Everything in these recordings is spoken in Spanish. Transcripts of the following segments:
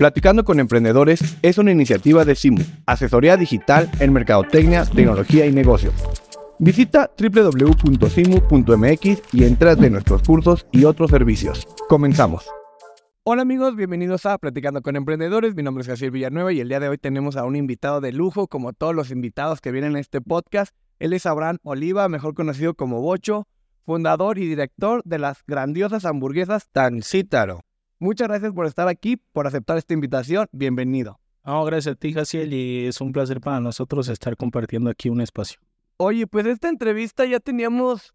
Platicando con Emprendedores es una iniciativa de SIMU, asesoría digital en mercadotecnia, tecnología y negocios. Visita www.simu.mx y entra de nuestros cursos y otros servicios. Comenzamos. Hola amigos, bienvenidos a Platicando con Emprendedores. Mi nombre es Jaciel Villanueva y el día de hoy tenemos a un invitado de lujo, como todos los invitados que vienen a este podcast. Él es Abraham Oliva, mejor conocido como Bocho, fundador y director de las grandiosas hamburguesas Tancítaro. Muchas gracias por estar aquí, por aceptar esta invitación. Bienvenido. No, gracias a ti, Jaciel, y es un placer para nosotros estar compartiendo aquí un espacio. Oye, pues esta entrevista ya teníamos,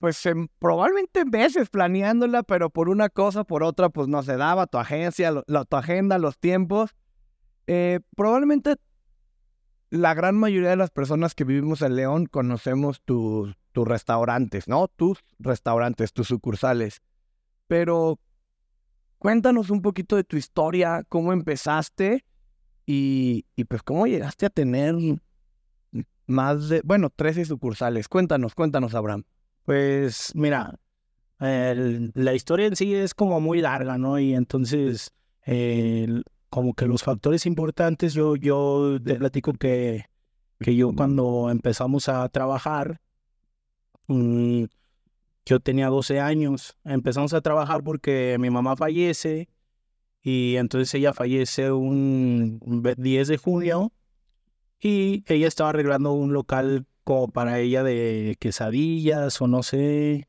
pues probablemente meses planeándola, pero por una cosa, por otra, pues no se daba tu agencia, la, tu agenda, los tiempos. Eh, probablemente la gran mayoría de las personas que vivimos en León conocemos tus restaurantes, ¿no? Tus restaurantes, tus sucursales. Pero Cuéntanos un poquito de tu historia, cómo empezaste y, pues cómo llegaste a tener más de, bueno, 13 sucursales. Cuéntanos, cuéntanos, Abraham. Pues mira, la historia en sí es como muy larga, ¿no? Y entonces, como que los factores importantes, yo, yo te platico que, que yo cuando empezamos a trabajar, mm, yo tenía 12 años. Empezamos a trabajar porque mi mamá fallece y entonces ella fallece un 10 de junio y ella estaba arreglando un local como para ella de quesadillas o no sé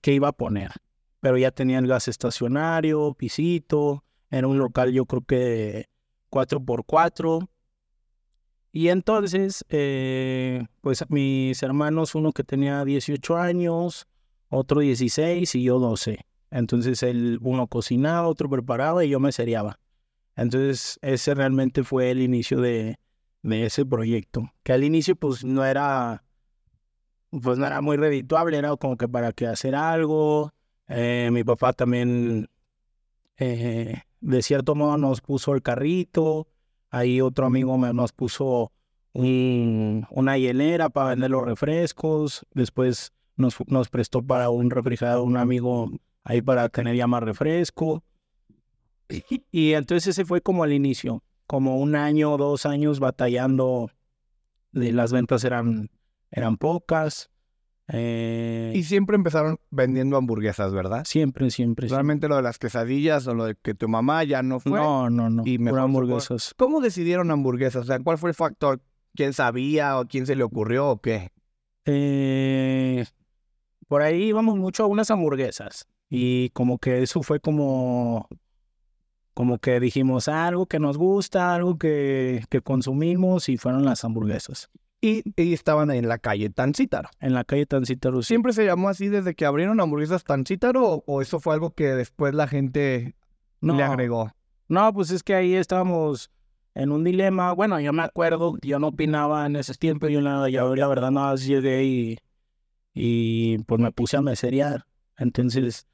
qué iba a poner. Pero ya tenía el gas estacionario, pisito, era un local yo creo que 4x4. Y entonces, eh, pues mis hermanos, uno que tenía 18 años, otro 16 y yo 12. Entonces el uno cocinaba, otro preparaba y yo me seriaba. Entonces ese realmente fue el inicio de, de ese proyecto. Que al inicio pues no era, pues no era muy redituable, era como que para que hacer algo. Eh, mi papá también eh, de cierto modo nos puso el carrito. Ahí otro amigo nos puso un, una hielera para vender los refrescos. Después nos, prestó para un refrigerador un amigo ahí para tener ya más refresco. Y, entonces ese fue como al inicio, como un año o dos años batallando, de las ventas eran, eran pocas. Eh, y siempre empezaron vendiendo hamburguesas, ¿verdad? Siempre, siempre. Realmente lo de las quesadillas o lo de que tu mamá ya no fue. No, no, no. Y mejor hamburguesas. ¿Cómo decidieron hamburguesas? O sea, ¿cuál fue el factor? ¿Quién sabía o quién se le ocurrió o qué? Eh, por ahí íbamos mucho a unas hamburguesas y como que eso fue como, como que dijimos algo que nos gusta, algo que, que consumimos y fueron las hamburguesas. Y, estaban en la calle Tancítaro. En la calle Tancítaro, ¿Siempre se llamó así desde que abrieron hamburguesas Tancítaro o, eso fue algo que después la gente le agregó? No, pues es que ahí estábamos en un dilema. Bueno, yo me acuerdo, yo no opinaba en ese tiempo, yo la, yo, la verdad nada más llegué y y pues me puse a meserear. Entonces,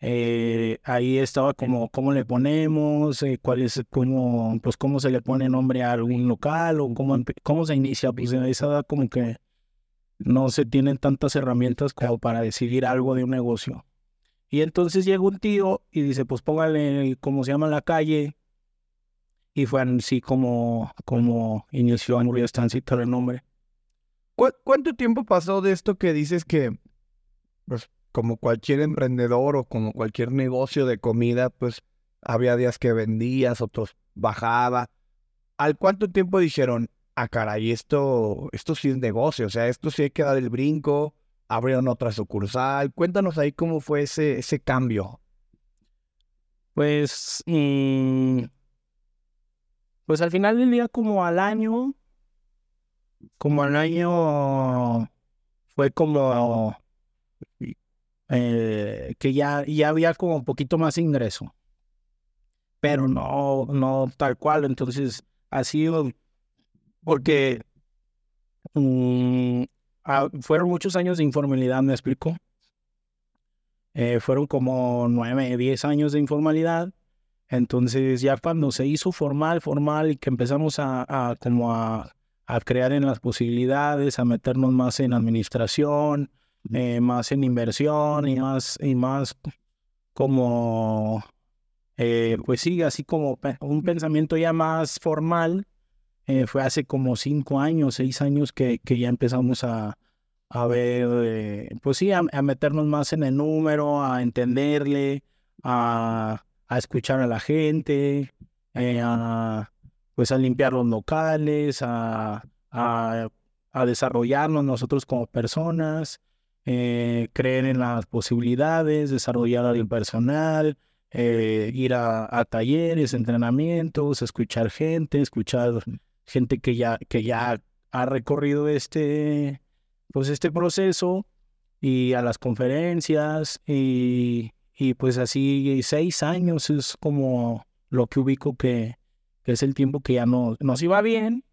eh, ahí estaba como cómo le ponemos, eh, cuál es, cómo, pues cómo se le pone nombre a algún local o cómo, cómo se inicia. Pues en esa edad como que no se tienen tantas herramientas como para decidir algo de un negocio. Y entonces llega un tío y dice, pues póngale cómo se llama la calle. Y fue así como, como inició Hamburguesa Estancita el nombre. ¿Cuánto tiempo pasó de esto que dices que, pues, como cualquier emprendedor o como cualquier negocio de comida, pues, había días que vendías, otros bajaba? ¿Al cuánto tiempo dijeron, ah, caray, esto, esto sí es negocio, o sea, esto sí hay que dar el brinco, abrieron otra sucursal? Cuéntanos ahí cómo fue ese, ese cambio. Pues, mm, pues al final del día, como al año, como al año fue como eh, que ya, ya había como un poquito más ingreso, pero no, no tal cual. Entonces ha sido porque mm, ah, fueron muchos años de informalidad, me explico. Eh, fueron como nueve, diez años de informalidad. Entonces ya cuando se hizo formal, formal y que empezamos a como a a crear en las posibilidades, a meternos más en administración, eh, más en inversión y más, y más como eh, pues sí, así como un pensamiento ya más formal, eh, fue hace como cinco años, seis años que, que ya empezamos a, a ver, eh, pues sí, a, meternos más en el número, a entenderle, a, a escuchar a la gente, a, pues a limpiar los locales, a, a, a desarrollarnos nosotros como personas, creer en las posibilidades, desarrollar al personal, eh, ir a, talleres, entrenamientos, escuchar gente, escuchar gente que ya, que ya ha recorrido este, pues este proceso y a las conferencias y, y pues así seis años es como lo que ubico que, que es el tiempo que ya no, nos iba bien,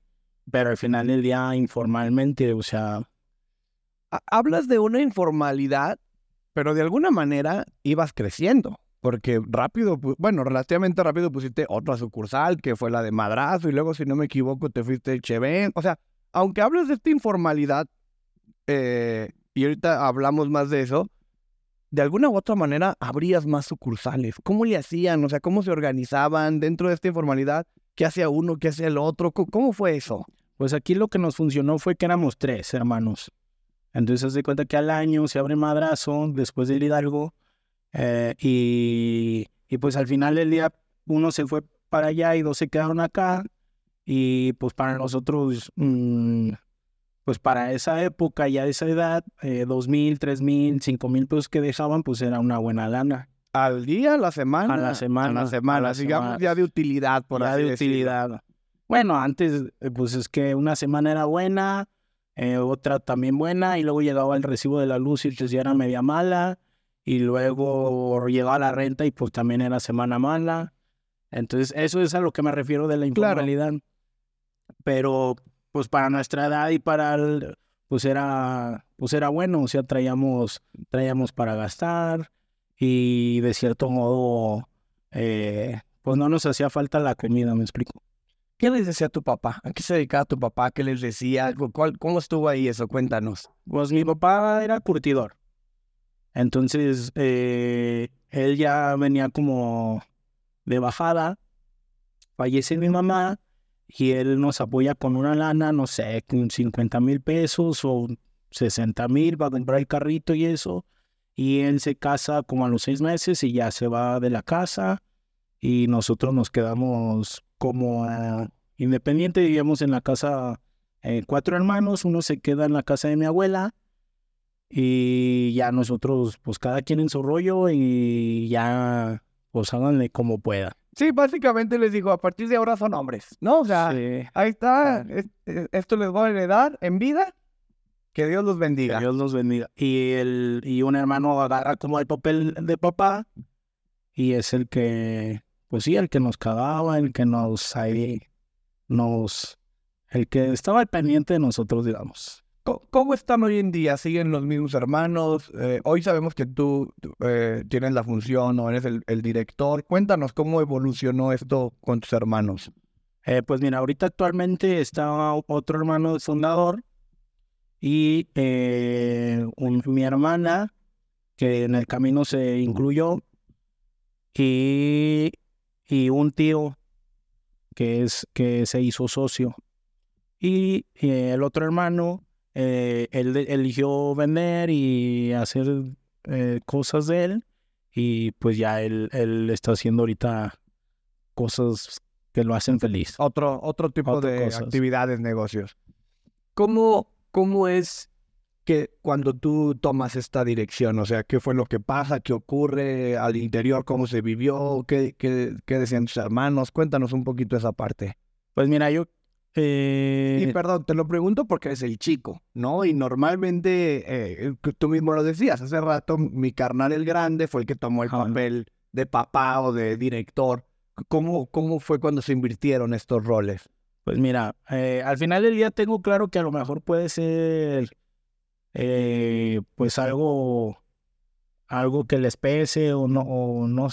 pero al final del día informalmente, o sea... Hablas de una informalidad, pero de alguna manera ibas creciendo. Porque rápido, bueno, relativamente rápido pusiste otra sucursal, que fue la de Madrazo, y luego, si no me equivoco, te fuiste el Cheven. O sea, aunque hables de esta informalidad, eh, y ahorita hablamos más de eso, de alguna u otra manera habrías más sucursales. ¿Cómo le hacían? O sea, ¿cómo se organizaban dentro de esta informalidad? ¿Qué hacía uno? ¿Qué hacía el otro? ¿Cómo fue eso? Pues aquí lo que nos funcionó fue que éramos tres hermanos. Entonces, se cuenta que al año se abre Madrazo, después del Hidalgo, eh, y, y, pues al final del día uno se fue para allá y dos se quedaron acá. Y pues para nosotros, mm, pues para esa época, ya de esa edad, eh, dos mil, tres mil, cinco mil pesos que dejaban, pues era una buena lana. ¿Al día, a la semana? A la semana. A la semana, digamos ya de utilidad, por ya de utilidad. Bueno, antes, eh, pues es que una semana era buena, otra también buena, y luego llegaba el recibo de la luz y entonces ya era media mala y luego llegaba la renta y pues también era semana mala. Entonces, eso es a lo que me refiero de la informalidad. Pero pues para nuestra edad y para el, pues era pues era bueno, o sea, traíamos traíamos para gastar y de cierto modo eh, pues no nos hacía falta la comida, me explico. ¿Qué les decía tu papá? ¿A qué se dedicaba tu papá? ¿Qué les decía? ¿Cómo estuvo ahí eso? Cuéntanos. Pues mi papá era curtidor. Entonces, eh, él ya venía como de bajada, fallece mi mamá y él nos apoya con una lana, no sé, con 50 mil pesos o 60 mil para comprar el carrito y eso. Y él se casa como a los seis meses y ya se va de la casa y nosotros nos quedamos como uh, independientes, vivíamos en la casa eh, cuatro hermanos, uno se queda en la casa de mi abuela y ya nosotros, pues cada quien en su rollo y ya, pues háganle como pueda. Sí, básicamente les digo, a partir de ahora son hombres, ¿no? O sea, ahí está, esto les voy a heredar en vida, que Dios los bendiga. Que Dios los bendiga. Y, el, y un hermano agarra como el papel de papá y es el que, pues sí, el que nos cagaba, el que nos, ahí, nos, el que estaba al pendiente de nosotros, digamos. ¿Cómo están hoy en día? ¿Siguen los mismos hermanos? Eh, hoy sabemos que tú eh, tienes la función o eres el, director. Cuéntanos cómo evolucionó esto con tus hermanos. Eh, pues mira, ahorita actualmente está otro hermano fundador y mi hermana que en el camino se incluyó y, y un tío que, es, que se hizo socio. Y el otro hermano eh, él eligió vender y hacer eh, cosas de él y pues ya él, él está haciendo ahorita cosas que lo hacen feliz. Otro, otro tipo de actividades, negocios. ¿Cómo, ¿Cómo es que cuando tú tomas esta dirección? O sea, ¿qué fue lo que pasa? ¿Qué ocurre al interior? ¿Cómo se vivió? ¿Qué, qué, qué decían tus hermanos? Cuéntanos un poquito esa parte. Pues mira, yo y eh, perdón, te lo pregunto porque eres el chico, ¿no? Y normalmente, eh, tú mismo lo decías, hace rato mi carnal el grande fue el que tomó el papel de papá o de director. ¿Cómo, ¿Cómo fue cuando se invirtieron estos roles? Pues mira, eh, al final del día tengo claro que a lo mejor puede ser pues algo algo que les pese o no, o no,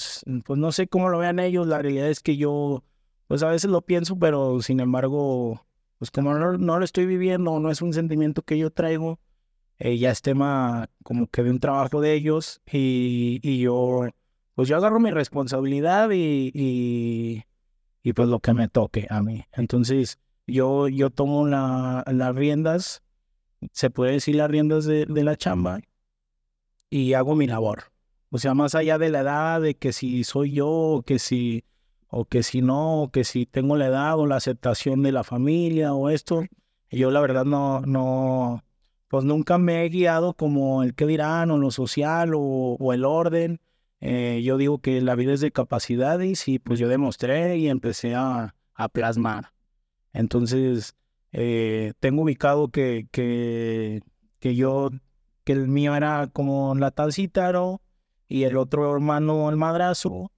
pues no sé cómo lo vean ellos. La realidad es que yo pues a veces lo pienso, pero sin embargo, pues como no, lo estoy viviendo, no es un sentimiento que yo traigo, eh, ya es tema como que de un trabajo de ellos y, yo pues yo agarro mi responsabilidad y, y pues lo que me toque a mí. Entonces yo, yo tomo la, las riendas, se puede decir las riendas de, de la chamba y hago mi labor. O sea, más allá de la edad, de que si soy yo, o que si, o que si no, o que si tengo la edad o la aceptación de la familia o esto, yo la verdad no, no, pues nunca me he guiado como el que dirán o lo social o, o el orden. Eh, yo digo que la vida es de capacidades y pues yo demostré y empecé a, a plasmar. Entonces, eh, tengo ubicado que, que, que yo, que el mío era como la tal cítaro y el otro hermano el madrazo.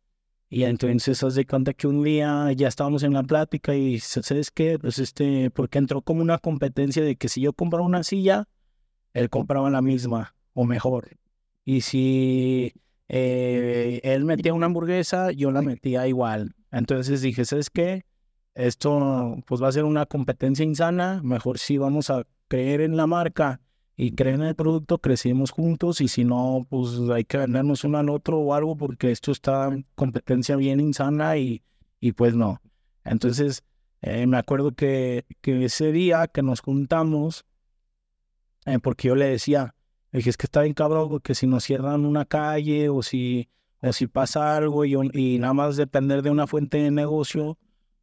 Y entonces haz de cuenta que un día ya estábamos en la plática y ¿sabes qué? Pues este, porque entró como una competencia de que si yo compraba una silla, él compraba la misma o mejor. Y si eh, él metía una hamburguesa, yo la metía igual. Entonces dije, ¿sabes qué? Esto pues va a ser una competencia insana, mejor si vamos a creer en la marca y creer en el producto, crecemos juntos y si no, pues hay que vendernos uno al otro o algo porque esto está en competencia bien insana y, y pues no. Entonces, eh, me acuerdo que, que ese día que nos juntamos, eh, porque yo le decía, dije, es que está bien cabrón porque si nos cierran una calle o si, o si pasa algo y, y nada más depender de una fuente de negocio,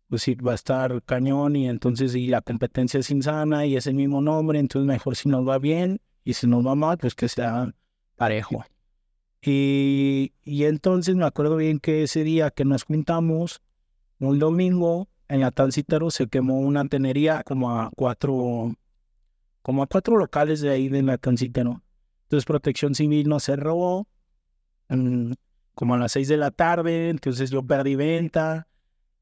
pues sí, va a estar cañón y entonces y la competencia es insana y es el mismo nombre, entonces mejor si nos va bien y si nos va mal, pues que sea parejo. Y, y entonces me acuerdo bien que ese día que nos juntamos, un domingo, en la se quemó una tenería como a cuatro, como a cuatro locales de ahí de la. Entonces Protección Civil nos cerró mm, como a las seis de la tarde, entonces yo perdí venta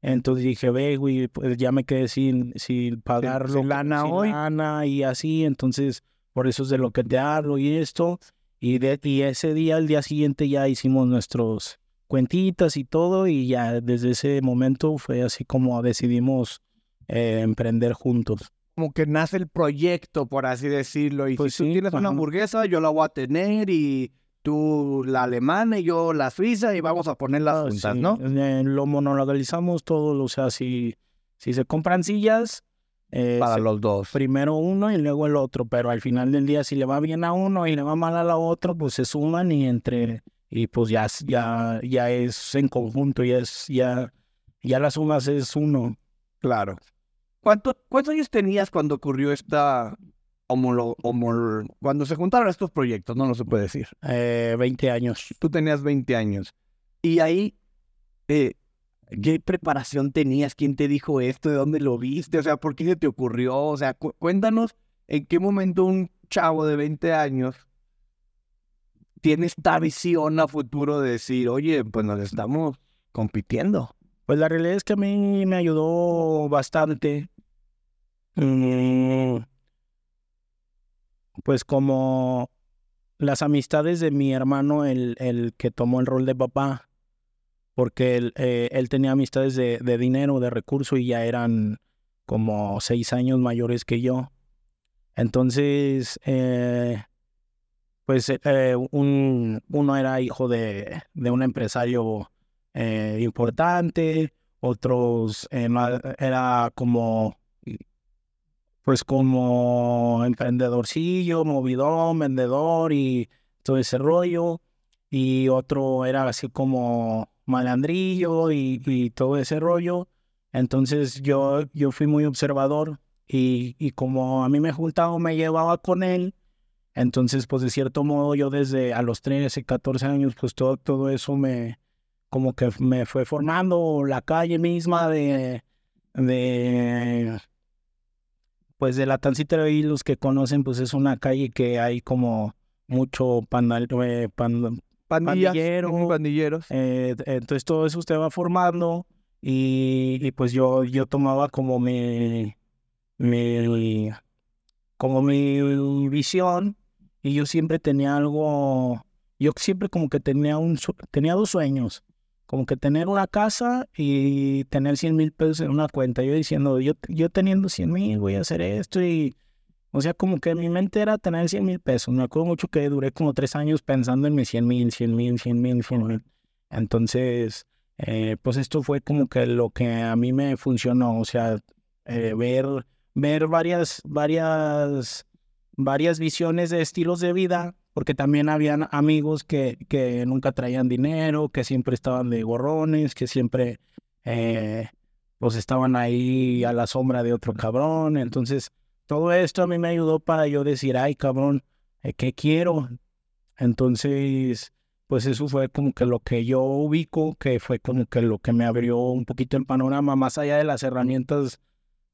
entonces dije, ve, güey, pues ya me quedé sin, sin pagar sin lana hoy. lana y así, entonces por eso es de lo que te hablo y esto. Y, de, y ese día, el día siguiente, ya hicimos nuestros cuentitas y todo, y ya desde ese momento fue así como decidimos eh, emprender juntos. Como que nace el proyecto, por así decirlo. Y Pues si tú tienes una hamburguesa, yo la voy a tener y tú la alemana y yo la suiza y vamos a ponerlas Ah, juntas, sí, ¿no? eh, lo monolegalizamos todo, o sea, si, si se compran sillas, eh, Para se- los dos. primero uno y luego el otro, pero al final del día si le va bien a uno y le va mal a la otra, pues se suman y entre y pues ya es- ya ya es en conjunto, ya es ya ya las sumas es uno. Claro. ¿Cuánto, ¿Cuántos años tenías cuando ocurrió esta homolo, homol- cuando se juntaron estos proyectos? No lo se puede decir. Eh, 20 años. Tú tenías 20 años. Y ahí, eh, ¿qué preparación tenías? ¿Quién te dijo esto? ¿De dónde lo viste? O sea, ¿por qué se te ocurrió? O sea, cu- cuéntanos en qué momento un chavo de 20 años tiene esta visión a futuro de decir, oye, pues nos estamos compitiendo. Pues la realidad es que a mí me ayudó bastante. Mm, Pues como las amistades de mi hermano, el, el que tomó el rol de papá, porque él, eh, él tenía amistades de, de dinero, de recurso, y ya eran como seis años mayores que yo. Entonces, eh, pues eh, un, uno era hijo de, de un empresario importante, otros era como, pues como emprendedorcillo, movidón, vendedor y todo ese rollo, y otro era así como malandrillo y, y todo ese rollo. Entonces yo, yo fui muy observador y, y como a mí me juntaba me llevaba con él, entonces pues de cierto modo yo desde a los 13, 14 años pues todo, todo eso me, como que me fue formando la calle misma de, de pues de la Tancita y los que conocen pues es una calle que hay como mucho pandal, eh, pan- Pandillas, Pandillero. pandilleros. eh, entonces todo eso usted va formando y, y, pues yo, yo tomaba como mi, mi, como mi visión y yo siempre tenía algo, yo siempre como que tenía un, tenía dos sueños, como que tener una casa y tener 100 mil pesos en una cuenta. Yo diciendo, yo, yo teniendo 100 mil voy a hacer esto y, o sea, como que mi mente era tener 100 mil pesos. Me acuerdo mucho que duré como tres años pensando en mis 100 mil, 100 mil, 100 mil, 100 mil. Entonces, eh, pues esto fue como que lo que a mí me funcionó, o sea, eh, ver, ver varias, varias, varias visiones de estilos de vida, porque también habían amigos que, que nunca traían dinero, que siempre estaban de gorrones, que siempre eh, pues estaban ahí a la sombra de otro cabrón. Entonces, todo esto a mí me ayudó para yo decir, ay, cabrón, ¿qué quiero? Entonces, pues eso fue como que lo que yo ubico, que fue como que lo que me abrió un poquito el panorama, más allá de las herramientas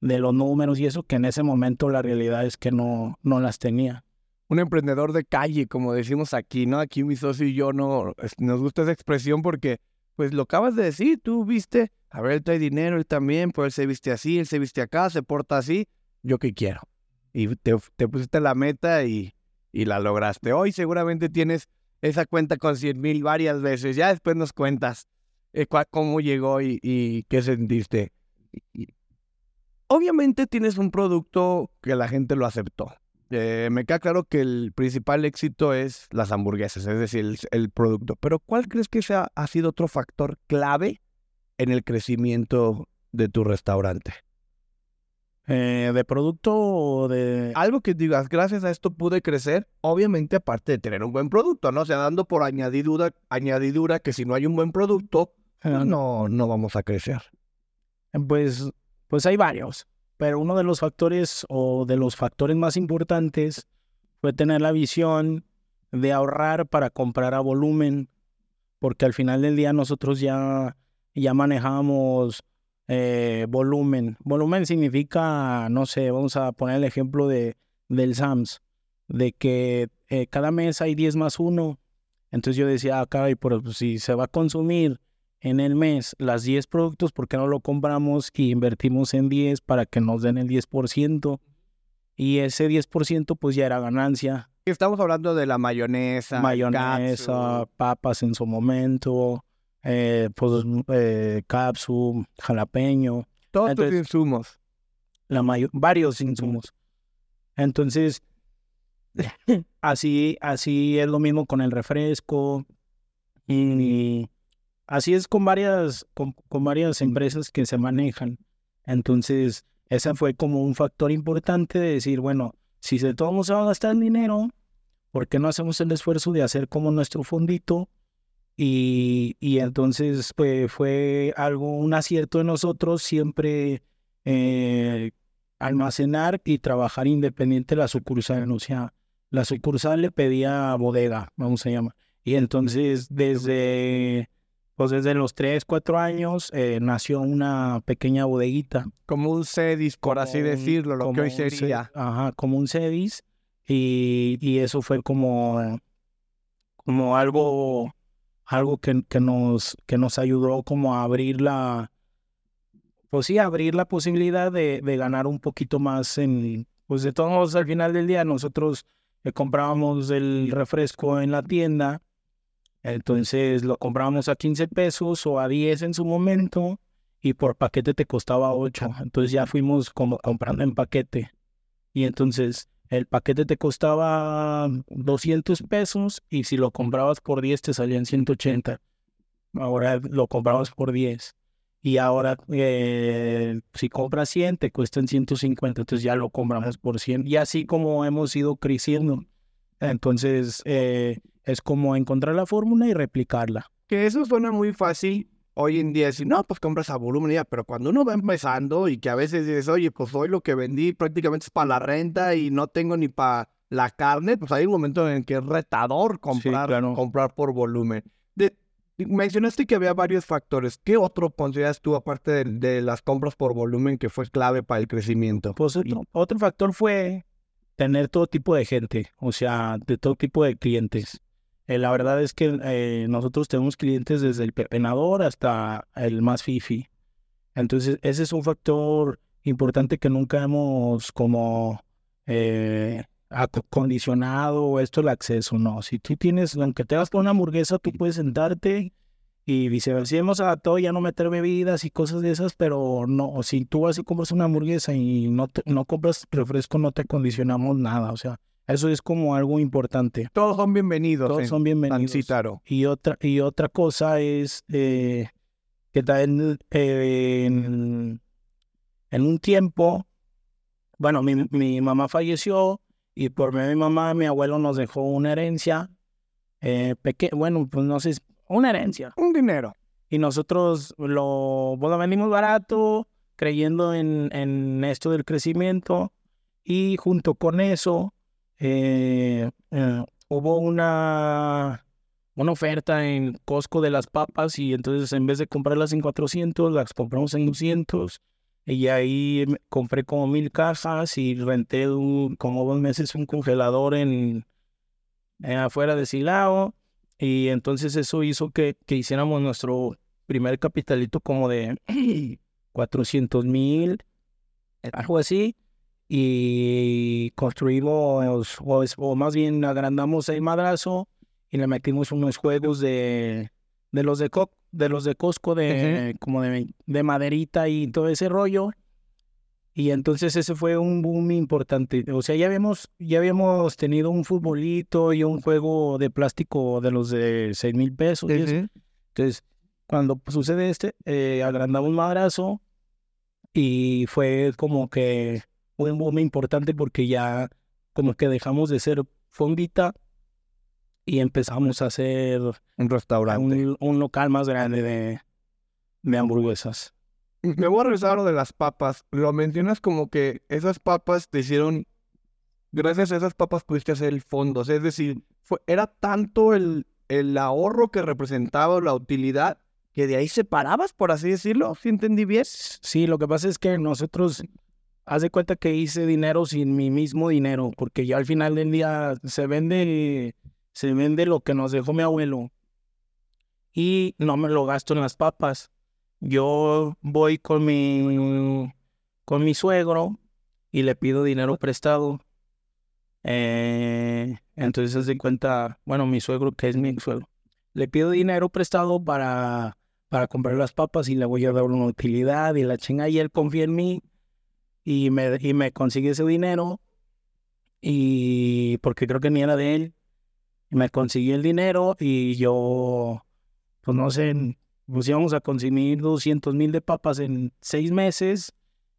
de los números y eso, que en ese momento la realidad es que no, no las tenía. Un emprendedor de calle, como decimos aquí, ¿no? Aquí mi socio y yo no nos gusta esa expresión porque, pues lo acabas de decir, tú viste, a ver, él trae dinero, él también, pues él se viste así, él se viste acá, se porta así, yo qué quiero. Y te, te pusiste la meta y, y la lograste. Hoy seguramente tienes esa cuenta con 100 mil varias veces. Ya después nos cuentas eh, cómo llegó y, qué sentiste. obviamente tienes un producto que la gente lo aceptó. Eh, me queda claro que el principal éxito es las hamburguesas, es decir, el, producto. Pero ¿cuál crees que sea, ha sido otro factor clave en el crecimiento de tu restaurante? Eh, de producto o de... Algo que digas, gracias a esto pude crecer, obviamente aparte de tener un buen producto, ¿no? O sea, dando por añadidura, añadidura que si no hay un buen producto, pues no, no vamos a crecer. Pues, pues hay varios, pero uno de los factores o de los factores más importantes fue tener la visión de ahorrar para comprar a volumen, porque al final del día nosotros ya, ya manejábamos eh, volumen. Volumen significa, no sé, vamos a poner el ejemplo de, del SAMS, de que eh, cada mes hay 10 más 1. Entonces yo decía, ah, caray, pero pues, si se va a consumir en el mes las 10 productos, ¿por qué no lo compramos y invertimos en 10 para que nos den el 10%? Y ese 10% pues ya era ganancia. Estamos hablando de la mayonesa. Mayonesa, papas en su momento, eh, pues, eh, capsu, jalapeño. Todos los insumos. La varios insumos. Entonces, así, así es lo mismo con el refresco. Y, así es con varias, con, varias empresas que se manejan. Entonces, ese fue como un factor importante de decir, bueno, si de todos se va a gastar el dinero, ¿por qué no hacemos el esfuerzo de hacer como nuestro fondito y, y entonces pues, fue algo, un acierto de nosotros siempre eh, almacenar y trabajar independiente de la sucursal. O sea, la sucursal le pedía bodega, vamos a llamar. Y entonces desde, pues desde los 3, 4 años eh, nació una pequeña bodeguita. Como un CEDIS, por así decirlo, lo que hoy sería. Ajá, como un CEDIS. Y, y eso fue como, como algo algo que, que, nos, que nos ayudó como a abrir la, pues sí, abrir la posibilidad de, de ganar un poquito más en, pues de todos modos al final del día nosotros eh, comprábamos el refresco en la tienda, entonces lo comprábamos a 15 pesos o a 10 en su momento y por paquete te costaba 8, entonces ya fuimos como comprando en paquete y entonces el paquete te costaba 200 pesos y si lo comprabas por 10 te salían 180. Ahora lo comprabas por 10. Y ahora eh, si compras 100 te cuestan 150, entonces ya lo compramos por 100. Y así como hemos ido creciendo. Entonces eh, es como encontrar la fórmula y replicarla. Que eso suena muy fácil hoy en día decir, no, pues compras a volumen ya, pero cuando uno va empezando y que a veces dices, oye, pues hoy lo que vendí prácticamente es para la renta y no tengo ni para la carne, pues hay un momento en que es retador comprar, comprar por volumen. mencionaste que había varios factores. ¿Qué otro consideras tú, aparte de, las compras por volumen, que fue clave para el crecimiento? Pues otro factor fue tener todo tipo de gente, o sea, de todo tipo de clientes. Eh, la verdad es que eh, nosotros tenemos clientes desde el pepenador hasta el más fifi. Entonces, ese es un factor importante que nunca hemos como eh, acondicionado esto el acceso, no. Si tú tienes, aunque te vas por una hamburguesa, tú puedes sentarte y viceversa. Si hemos adaptado ya no meter bebidas y cosas de esas, pero no, si tú vas y compras una hamburguesa y no, no compras refresco, no te condicionamos nada. O sea, Eso es como algo importante. Todos son bienvenidos. Todos son bienvenidos. Y otra, y otra cosa es eh, que también eh, en, en un tiempo, bueno, mi, mi mamá falleció y por mi mamá, mi abuelo nos dejó una herencia, eh, peque- bueno, pues no sé, una herencia. Un dinero. Y nosotros lo, bueno, vendimos barato, creyendo en, en esto del crecimiento. Y junto con eso, eh, eh, hubo una, una oferta en Costco de las papas y entonces en vez de comprarlas en 400, las compramos en 200. Y ahí compré como mil cajas y renté un- como dos meses un congelador en, en afuera de Silao. Y entonces eso hizo que, que hiciéramos nuestro primer capitalito como de 400 mil, algo así. Y construimos, o, más bien agrandamos el madrazo y le metimos unos juegos de, de los de, Co- de los de Costco, de, como de, de maderita y todo ese rollo. Y entonces ese fue un boom importante. O sea, ya habíamos, ya habíamos tenido un futbolito y un juego de plástico de los de 6 mil pesos. y eso. Entonces, cuando sucede este, eh, agrandamos madrazo y fue como que un boom importante porque ya como que dejamos de ser fondita y empezamos a hacer Un restaurante. un, un local más grande de, de hamburguesas. Me voy a regresar a lo de las papas. Lo mencionas como que esas papas te hicieron. Gracias a esas papas pudiste hacer el fondo. O sea, es decir, fue, era tanto el, el ahorro que representaba la utilidad que de ahí separabas, por así decirlo. ¿Sí entendí bien? Sí, lo que pasa es que nosotros, haz de cuenta que hice dinero sin mi mismo dinero, porque ya al final del día se vende, se vende lo que nos dejó mi abuelo y no me lo gasto en las papas. Yo voy con mi, con mi suegro y le pido dinero prestado. Eh, entonces, de cuenta, bueno, mi suegro, que es mi suegro, le pido dinero prestado para para comprar las papas y le voy a dar una utilidad y la chinga y él confía en mí y me, y me consigue ese dinero y porque creo que ni era de él me consiguió el dinero y yo pues no sé pues íbamos a consumir 200 mil de papas en seis meses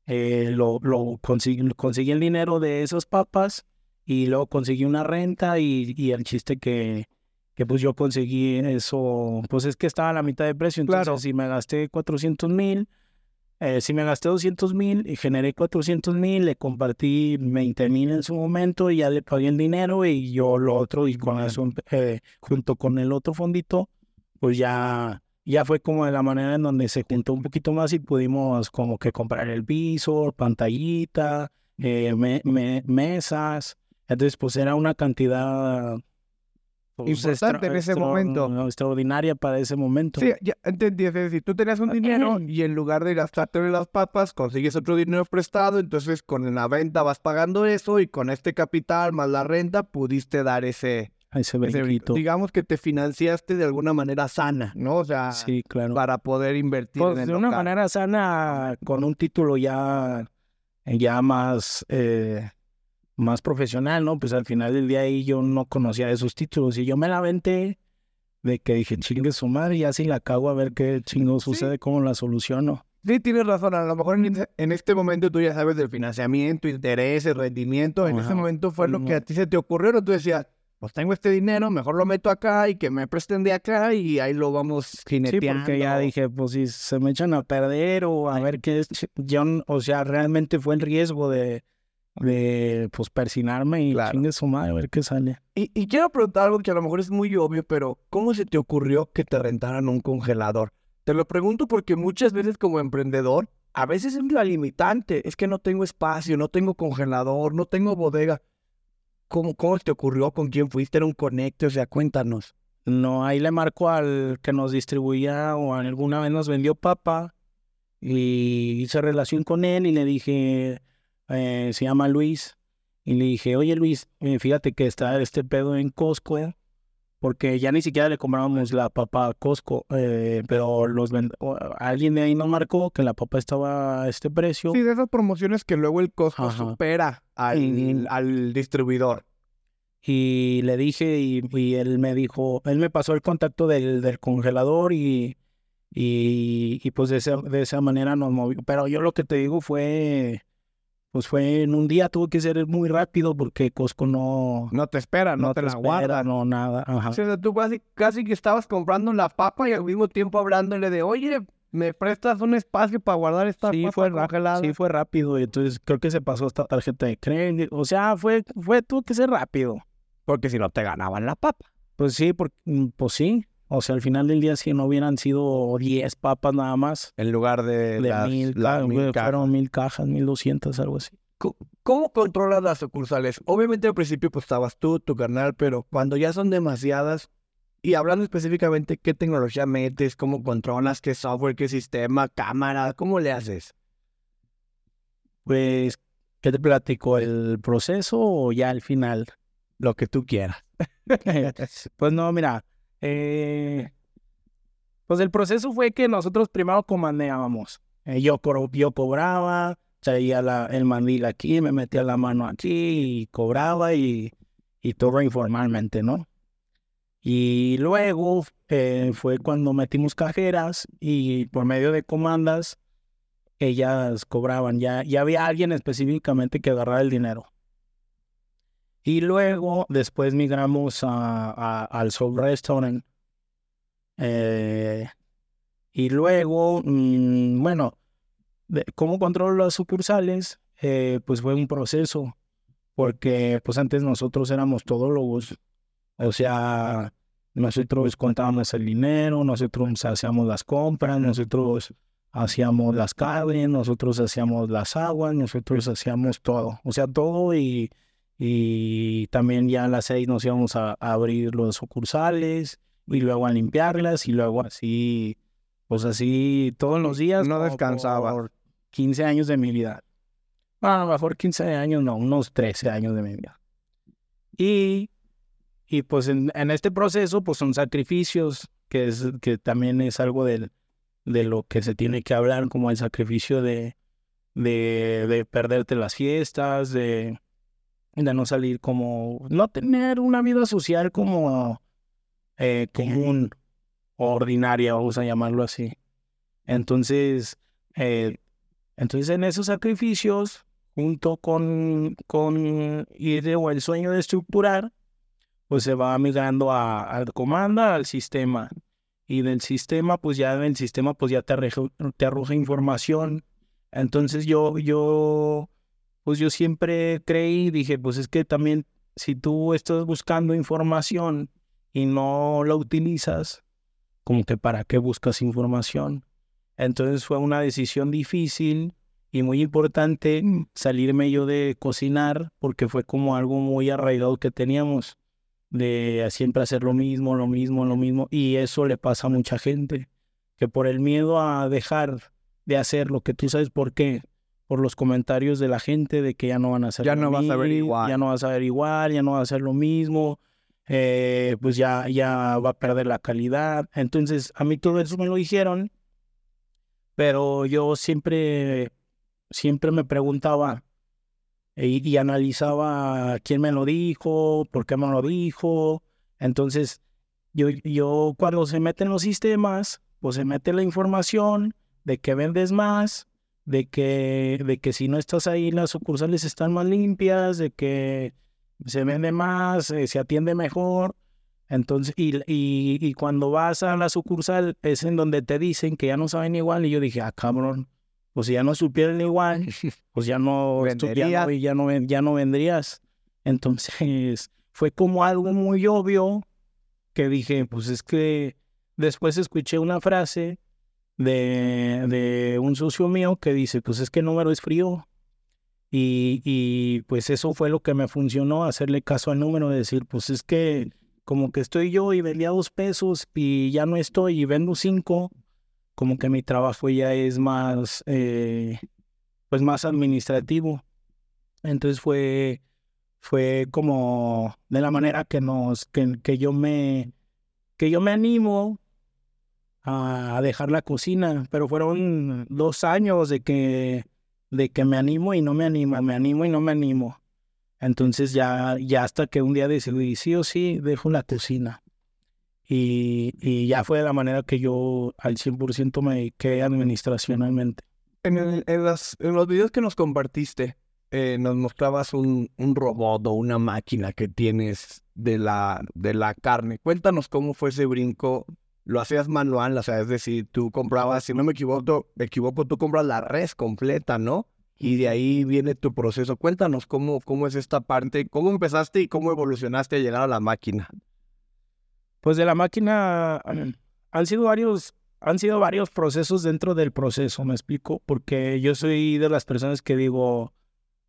eh, lo, lo conseguí, conseguí el dinero de esas papas y luego conseguí una renta y, y el chiste que que pues yo conseguí eso, pues es que estaba a la mitad de precio, entonces Claro. si me gasté 400 mil, eh, si me gasté 200 mil y generé 400 mil, le compartí 20 mil en su momento y ya le pagué el dinero y yo lo otro y con eso, eh, junto con el otro fondito, pues ya, ya fue como de la manera en donde se juntó un poquito más y pudimos como que comprar el visor, pantallita, eh, me- me- mesas, entonces pues era una cantidad pues, Importante en ese momento. Extraordinaria para ese momento. Sí, ya entendí. Es decir, tú tenías un dinero y en lugar de gastarte en las papas, consigues otro dinero prestado. Entonces, con la venta vas pagando eso y con este capital más la renta pudiste dar ese, Ese brinquito. Digamos que te financiaste de alguna manera sana, ¿no? O sea, Sí, claro. para poder invertir Pues, en de una manera sana, con un título ya, ya más, eh, más profesional, ¿no? Pues al final del día ahí yo no conocía esos títulos y yo me la aventé de que dije, chingue su madre, ya si la cago a ver qué chingo sucede, cómo la soluciono. Sí, tienes razón. A lo mejor en, este momento tú ya sabes del financiamiento, intereses, rendimiento. En ese momento fue lo que a ti se te ocurrió. ¿no? Tú decías, pues tengo este dinero, mejor lo meto acá y que me presten de acá y ahí lo vamos Sí, jineteando. porque ya dije, pues si se me echan a perder o a ver qué es, yo, o sea, realmente fue el riesgo de, de pues persinarme y Claro. chingue su madre, a ver qué sale. Y, y quiero preguntar algo que a lo mejor es muy obvio, pero ¿cómo se te ocurrió que te rentaran un congelador? Te lo pregunto porque muchas veces como emprendedor, a veces es la limitante, es que no tengo espacio, no tengo congelador, no tengo bodega. ¿Cómo, cómo te ocurrió? ¿Con quién fuiste? ¿Era un conecte? O sea, cuéntanos. No, ahí le marco al que nos distribuía o alguna vez nos vendió papa y hice relación con él y le dije, eh, se llama Luis, y le dije, oye Luis, eh, fíjate que está este pedo en Costco, porque ya ni siquiera le comprábamos la papa a Costco, eh, pero los alguien de ahí nos marcó que la papa estaba a este precio. Sí, de esas promociones que luego el costo Ajá. supera al, al distribuidor. y le dije y, él me dijo, él me pasó el contacto del, del congelador y, y, y, pues de esa, de esa manera nos movió. Pero yo lo que te digo fue, pues fue en un día, tuvo que ser muy rápido porque Costco no... No te espera, no, te, la guarda. No, nada. Ajá. O sea, tú casi, casi que estabas comprando la papa y al mismo tiempo hablándole de, oye, ¿me prestas un espacio para guardar esta sí, papa fue congelada? Sí, fue rápido. Y entonces creo que se pasó esta tarjeta de crédito. O sea, fue, fue, tuvo que ser rápido. Porque si no te ganaban la papa. Pues sí, porque, mm, pues sí. O sea, al final del día, si no hubieran sido 10 papas nada más. En lugar de, de las, mil, las ca- mil cajas. fueron mil cajas, mil doscientas, algo así. ¿Cómo controlas las sucursales? Obviamente al principio pues estabas tú, tu carnal, pero cuando ya son demasiadas, y hablando específicamente, ¿qué tecnología metes? ¿Cómo controlas? ¿Qué software? ¿Qué sistema? ¿Cámara? ¿Cómo le haces? Pues, ¿qué te platico? ¿El proceso o ya al final? Lo que tú quieras. Pues no, mira, eh, pues el proceso fue que nosotros primero comandeábamos. Eh, yo, yo cobraba, traía el mandil aquí, me metía la mano aquí y cobraba y, y todo informalmente, ¿no? Y luego eh, fue cuando metimos cajeras y por medio de comandas ellas cobraban. Ya, ya había alguien específicamente que agarraba el dinero. Y luego, después migramos a, al Soul Restaurant. Eh, y luego, mm, bueno, ¿cómo controlo las sucursales? Eh, pues fue un proceso, porque pues antes nosotros éramos todólogos. O sea, nosotros contábamos el dinero, nosotros hacíamos las compras, nosotros hacíamos las carnes, nosotros hacíamos las aguas, nosotros hacíamos todo. O sea, todo y y también ya a las seis nos íbamos a, a abrir los sucursales y luego a limpiarlas y luego así, pues así todos los días. No descansaba. por 15 años de mi vida. Bueno, a lo mejor 15 años, no, unos 13 años de mi vida. Y, y pues en, en este proceso, pues son sacrificios, que, es, que también es algo del, de lo que se tiene que hablar, como el sacrificio de, de, de perderte las fiestas, de, de no salir como, no tener una vida social como eh, común, ordinaria, vamos a llamarlo así. Entonces, eh, entonces en esos sacrificios, junto con, con de- o el sueño de estructurar, pues se va migrando a, al comanda, al sistema. Y del sistema, pues ya del sistema, pues ya te, arreja- te arroja información. Entonces yo, yo, pues yo siempre creí, dije, pues es que también si tú estás buscando información y no la utilizas, como que para qué buscas información. Entonces fue una decisión difícil y muy importante salirme yo de cocinar porque fue como algo muy arraigado que teníamos de siempre hacer lo mismo, lo mismo, lo mismo y eso le pasa a mucha gente que por el miedo a dejar de hacer lo que tú sabes por qué, por los comentarios de la gente de que ya no van a hacer Ya no vas a ver igual. ya no vas a ver igual, ya no vas a hacer lo mismo, eh, pues ya, ya va a perder la calidad. Entonces, a mí todo eso me lo dijeron, pero yo siempre, siempre me preguntaba y, y analizaba quién me lo dijo, por qué me lo dijo. Entonces, yo, yo cuando se meten los sistemas, pues se mete la información de que vendes más, de que, de que si no estás ahí las sucursales están más limpias, de que se vende más, eh, se atiende mejor. Entonces, y, y, y cuando vas a la sucursal es en donde te dicen que ya no saben igual. Y yo dije, ah, cabrón, pues si ya no supieran igual, pues ya no, ya no, ya no vendrías. Entonces, fue como algo muy obvio que dije, pues es que después escuché una frase de, de un socio mío que dice, pues es que el número es frío. Y, y pues eso fue lo que me funcionó, hacerle caso al número, decir, pues es que como que estoy yo y vendía dos pesos y ya no estoy y vendo cinco, como que mi trabajo ya es más, eh, pues más administrativo. Entonces fue, fue como de la manera que nos, que, que yo me, que yo me animo a dejar la cocina, pero fueron dos años de que, de que me animo y no me animo, me animo y no me animo. Entonces ya, ya hasta que un día decidí, sí o sí, dejo la cocina. Y, y ya fue de la manera que yo al 100% me dediqué administracionalmente. En, el- en las- en los videos que nos compartiste, eh, nos mostrabas un, un robot o una máquina que tienes de la, de la carne. Cuéntanos cómo fue ese brinco. Lo hacías manual, o sea, es decir, tú comprabas, si no me equivoco, me equivoco, tú compras la res completa, ¿no? Y de ahí viene tu proceso. Cuéntanos cómo, cómo es esta parte, cómo empezaste y cómo evolucionaste a llegar a la máquina. Pues de la máquina han sido varios, han sido varios procesos dentro del proceso, me explico, porque yo soy de las personas que digo,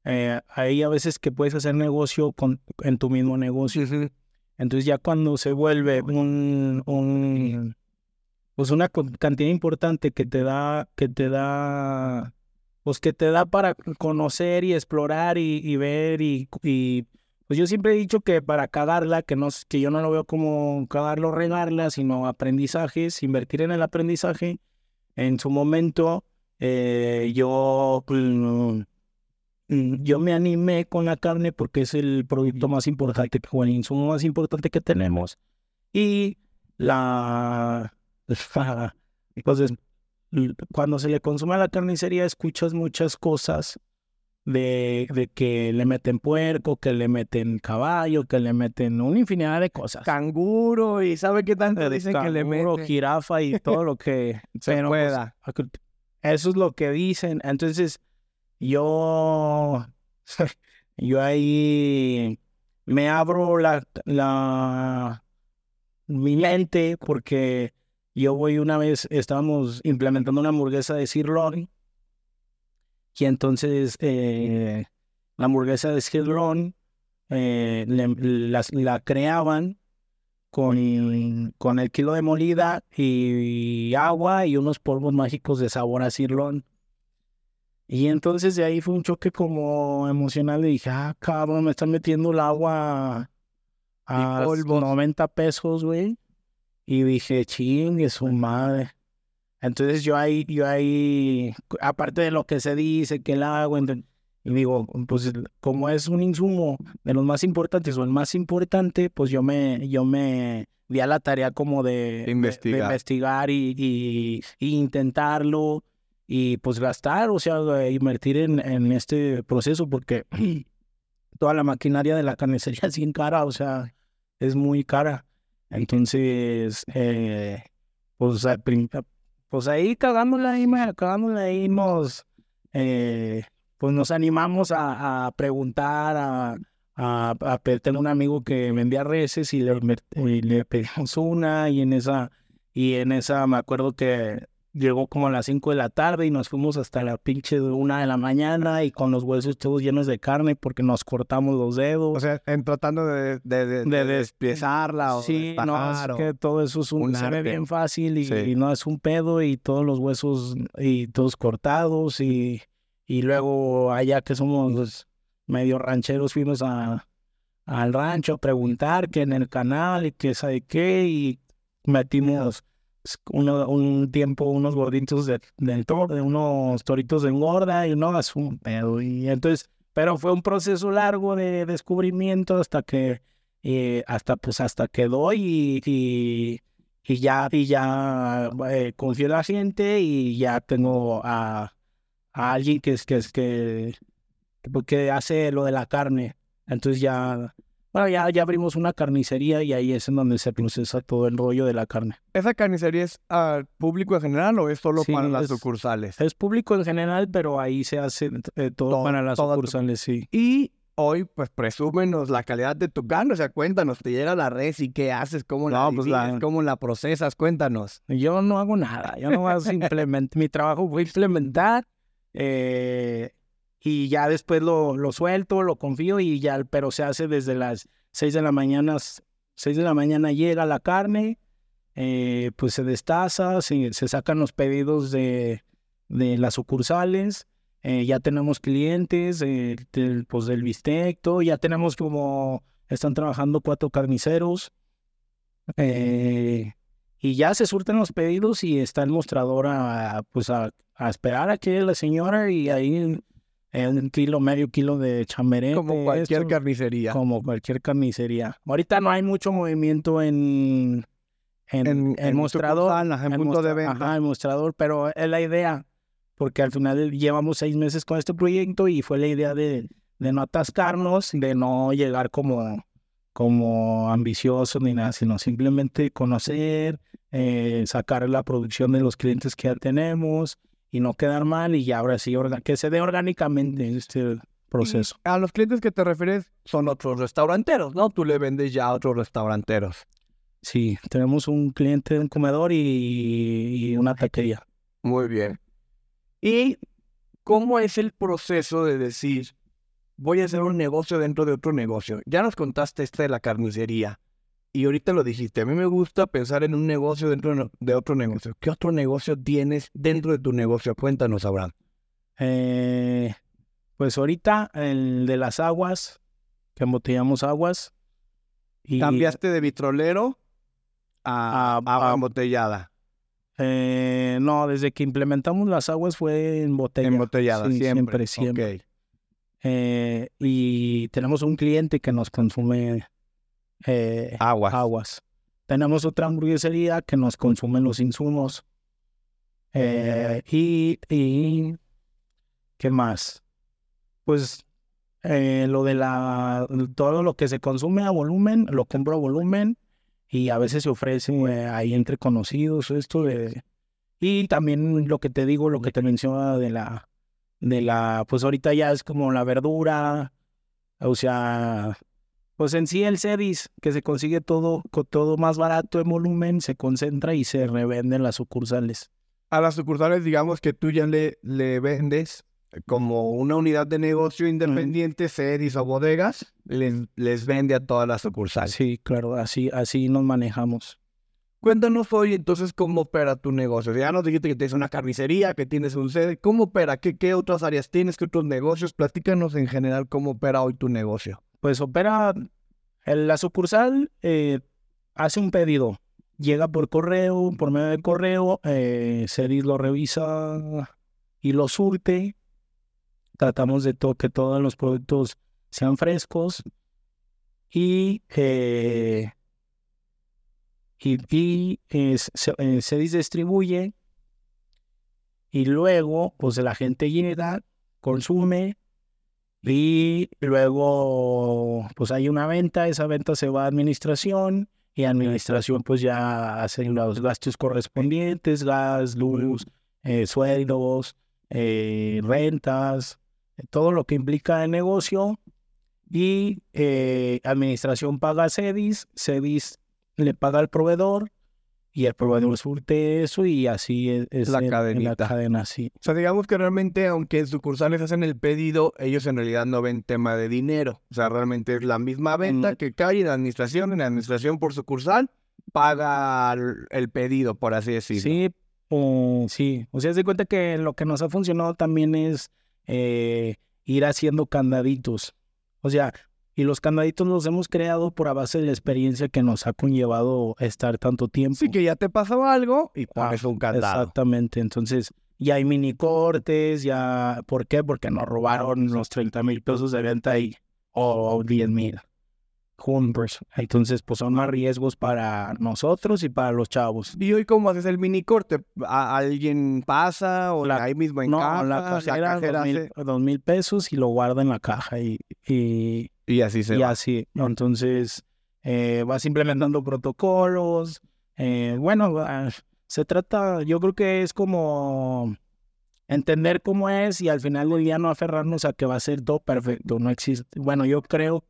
eh, hay a veces que puedes hacer negocio con, en tu mismo negocio. Entonces ya cuando se vuelve un, un pues una cantidad importante que te da, que te da, pues que te da para conocer y explorar y, y ver y, y, pues yo siempre he dicho que para cagarla, que no, que yo no lo veo como cagarlo, regarla, sino aprendizajes, invertir en el aprendizaje. En su momento, eh, yo, pues, yo me animé con la carne porque es el producto más importante, o el insumo más importante que tenemos. Y la, entonces, cuando se le consume a la carnicería, escuchas muchas cosas de, de que le meten puerco, que le meten caballo, que le meten una infinidad de cosas. Canguro y ¿sabe qué tanto dicen que le Canguro, meten? jirafa y todo lo que Se pues, pueda. eso es lo que dicen. Entonces, yo, yo ahí me abro la, la, mi mente porque yo voy una vez, estábamos implementando una hamburguesa de sirloin y entonces eh, la hamburguesa de sirloin eh, las- la creaban con, con el kilo de molida y agua y unos polvos mágicos de sabor a sirloin. Y entonces de ahí fue un choque como emocional y dije, ah, cabrón, me están metiendo el agua a polvos. 90 pesos, güey. Y dije, chingue su madre. Entonces yo ahí, yo ahí, aparte de lo que se dice, que el agua, y digo, pues como es un insumo de los más importantes o el más importante, pues yo me, yo me di a la tarea como de, de- de Investigar. investigar y, y- y intentarlo y pues gastar, o sea, eh, invertir en, en este proceso porque toda la maquinaria de la carnicería es bien cara, o sea, es muy cara. Entonces, eh, pues, pues ahí cagándola ahí, cagándola ahí nos, eh, pues nos animamos a, a preguntar, a, a, a un amigo que vendía reses y le, y le pedimos una y en esa, y en esa me acuerdo que llegó como a las 5 de la tarde y nos fuimos hasta la pinche de una de la mañana y con los huesos todos llenos de carne porque nos cortamos los dedos. O sea, en tratando de, de, de, De de des- despiezarla o Sí, no, es o- que todo eso es un, un se ve bien fácil y, Sí. y no es un pedo y todos los huesos y todos cortados y, y luego allá que somos los medio rancheros fuimos a, al rancho a preguntar que en el canal y que sabe qué y metimos uno- un tiempo unos gorditos de, del toro, de unos toritos de engorda y no es un pedo. Y entonces pero fue un proceso largo de descubrimiento hasta que eh, hasta pues hasta quedó y, y, y ya y ya eh, confié en la gente y ya tengo a, a alguien que es que es que que hace lo de la carne. Entonces ya bueno ya ya abrimos una carnicería y ahí es en donde se procesa todo el rollo de la carne ¿Esa carnicería es al público en general o es solo Sí, para las es- sucursales? es público en general pero ahí se hace eh, todo, Todo- para las tu- sucursales sí Y hoy, pues, presúmenos la calidad de tu carne. O sea, cuéntanos, te llega la res y qué haces, cómo la No, pues, la- cómo la procesas, cuéntanos. Yo no hago nada, yo no hago simplemente, mi trabajo fue implementar eh, y ya después lo, lo suelto, lo confío y ya, pero se hace desde las 6 de la mañana, 6 de la mañana llega la carne, eh, pues se destaza, se, se sacan los pedidos de, de las sucursales, eh, ya tenemos clientes, eh, del, pues del bistec, todo, ya tenemos como, están trabajando cuatro carniceros, eh, y ya se surten los pedidos y está el mostrador a, pues a, a esperar a que la señora y ahí eh, un kilo, medio kilo de chamberete. Como cualquier esto, carnicería. Como cualquier carnicería. Ahorita no hay mucho movimiento en, en, en mostrador. en punto de venta. Ajá, en mostrador, pero es la idea, porque al final llevamos seis meses con este proyecto y fue la idea de, de no atascarnos, de no llegar como, como ambiciosos ni nada, sino simplemente conocer, eh, sacar la producción de los clientes que ya tenemos y no quedar mal y ya ahora sí, que se dé orgánicamente este proceso. A los clientes que te refieres son otros restauranteros, ¿no? Tú le vendes ya a otros restauranteros. Sí, tenemos un cliente, un comedor y, y una taquería. Muy bien. ¿Y cómo es el proceso de decir, voy a hacer un negocio dentro de otro negocio? Ya nos contaste este de la carnicería y ahorita lo dijiste, a mí me gusta pensar en un negocio dentro de- otro negocio. ¿Qué otro negocio tienes dentro de tu negocio? Cuéntanos, Abraham. Eh, pues ahorita el de las aguas, que embotellamos aguas. Y, Cambiaste de vitrolero a, A- embotellada. eh, no, desde que implementamos las aguas fue en botella. Embotellada, Sí, siempre. siempre, siempre. Ok. Eh, y tenemos un cliente que nos consume eh, Aguas. aguas. Tenemos otra hamburguesería que nos consume los insumos. Eh, y, y, ¿qué más? Pues eh, lo de la, todo lo que se consume a volumen, lo compro a volumen y a veces se ofrece eh, ahí entre conocidos esto de... Y también lo que te digo, lo que te mencionaba de la, de la, pues ahorita ya es como la verdura, o sea, pues en sí el CEDIS, que se consigue todo, con todo más barato en volumen, se concentra y se revende en las sucursales. A las sucursales, digamos que tú ya le, le vendes como una unidad de negocio independiente, series o bodegas, les, les vende a todas las sucursales. Sí, claro, así, así nos manejamos. Cuéntanos hoy entonces cómo opera tu negocio. Ya nos dijiste que tienes una carnicería, que tienes un sede. ¿Cómo opera? ¿Qué, qué otras áreas tienes? ¿Qué otros negocios? Platícanos en general cómo opera hoy tu negocio. Pues opera, en la sucursal eh, hace un pedido, llega por correo, por medio de correo, eh, lo revisa y lo surte. Tratamos de que todos los productos sean frescos y, eh, y, y, eh, se, eh, Cedis distribuye y luego pues la gente llega, consume y luego, pues hay una venta, esa venta se va a administración y administración pues ya hace los gastos correspondientes, gas, luz, eh, sueldos, eh, rentas, todo lo que implica el negocio y eh, administración paga a Cedis, Cedis le paga al proveedor y el proveedor surte eso y así es, es La en- en cadenita. la cadena, sí. O sea, digamos que realmente, aunque en sucursales hacen el pedido, ellos en realidad no ven tema de dinero. O sea, realmente es la misma venta Mm. que cae en la administración, en la administración por sucursal, paga el, el pedido, por así decirlo. Sí, eh, sí. O sea, se cuenta que lo que nos ha funcionado también es eh, ir haciendo candaditos. O sea, y los candaditos los hemos creado por a base de la experiencia que nos ha conllevado estar tanto tiempo. Sí, que ya te pasó algo y Ah, pones un candado. Exactamente. Entonces, ya hay mini cortes, ya. ¿Por qué? Porque nos robaron los 30 mil pesos de venta y. O 10 mil. Juntos. Entonces, pues son más riesgos para nosotros y para los chavos. ¿Y hoy cómo haces el mini corte? ¿A- ¿Alguien pasa o La- ahí mismo en No, caja? la cajera, cajera dos, mil, hace- dos mil pesos y lo guarda en la caja y, y, Y así se y va. así. Entonces, eh, vas implementando protocolos. eh, bueno, se trata, yo creo que es como entender cómo es y al final del día no aferrarnos a que va a ser todo perfecto. No existe, bueno, yo creo,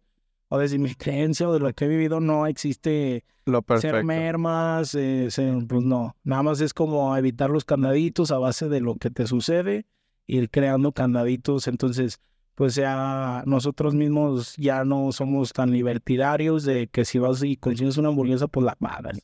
o desde mi creencia o de lo que he vivido, no existe Lo ser perfecto. mermas, eh, ser- pues no, nada más es como evitar los candaditos a base de lo que te sucede, ir creando candaditos, entonces pues ya nosotros mismos ya no somos tan libertarios de que si vas y consigues una hamburguesa pues la pagas.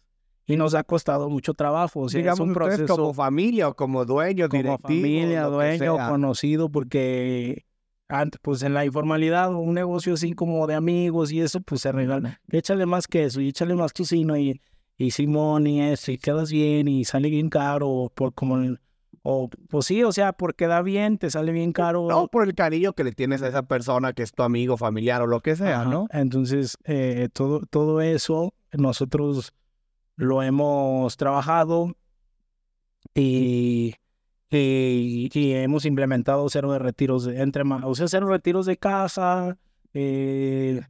Y nos ha costado mucho trabajo, o sea, Digamos es un proceso como familia o como dueños, como familia, dueño, conocido, porque antes, pues en la informalidad, un negocio así como de amigos y eso, pues se regala. Échale más queso y échale más tocino y, y Simón y eso, y quedas bien y sale bien caro, por como el- O, pues sí, o sea, porque da bien, te sale bien caro. No, por el cariño que le tienes a esa persona que es tu amigo, familiar o lo que sea, Ajá. ¿no? Entonces, eh, todo, todo eso nosotros lo hemos trabajado y, y, y hemos implementado cero de retiros de entre o sea, cero retiros de casa, eh,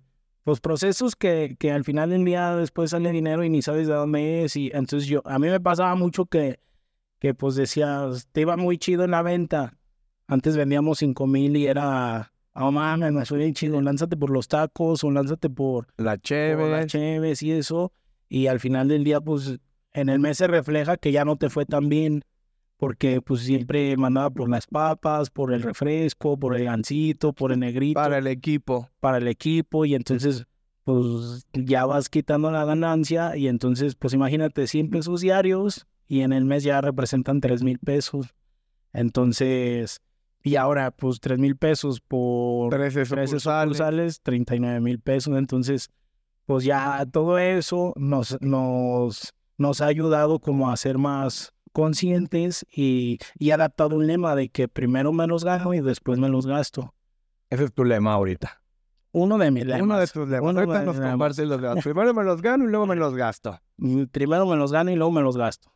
los procesos que, que al final del día después sale dinero y ni sabes de dónde es. Y entonces yo, a mí me pasaba mucho que, que pues decías, te iba muy chido en la venta. Antes vendíamos cinco mil y era, oh mames, me suena chido, lánzate por los tacos o lánzate por, La por chévere. las cheves y eso. Y al final del día, pues en el mes se refleja que ya no te fue tan bien. Porque pues siempre mandaba por las papas, por el refresco, por el gancito, por el negrito Para el equipo. para el equipo y entonces pues ya vas quitando la ganancia y entonces pues imagínate 100 pesos diarios y en el mes ya representan 3 mil pesos. Entonces, y ahora pues 3 mil pesos por 13 13 sucursales. sucursales, 39 mil pesos. Entonces, pues ya todo eso nos, nos, nos ha ayudado como a ser más conscientes y, y adaptado un lema de que primero me los gano y después me los gasto. Ese es tu lema ahorita. Uno de mis lemas. Uno de tus lemas. Uno Ahorita de nos los lemas. Primero me los gano y luego me los gasto. Primero me los gano y luego me los gasto.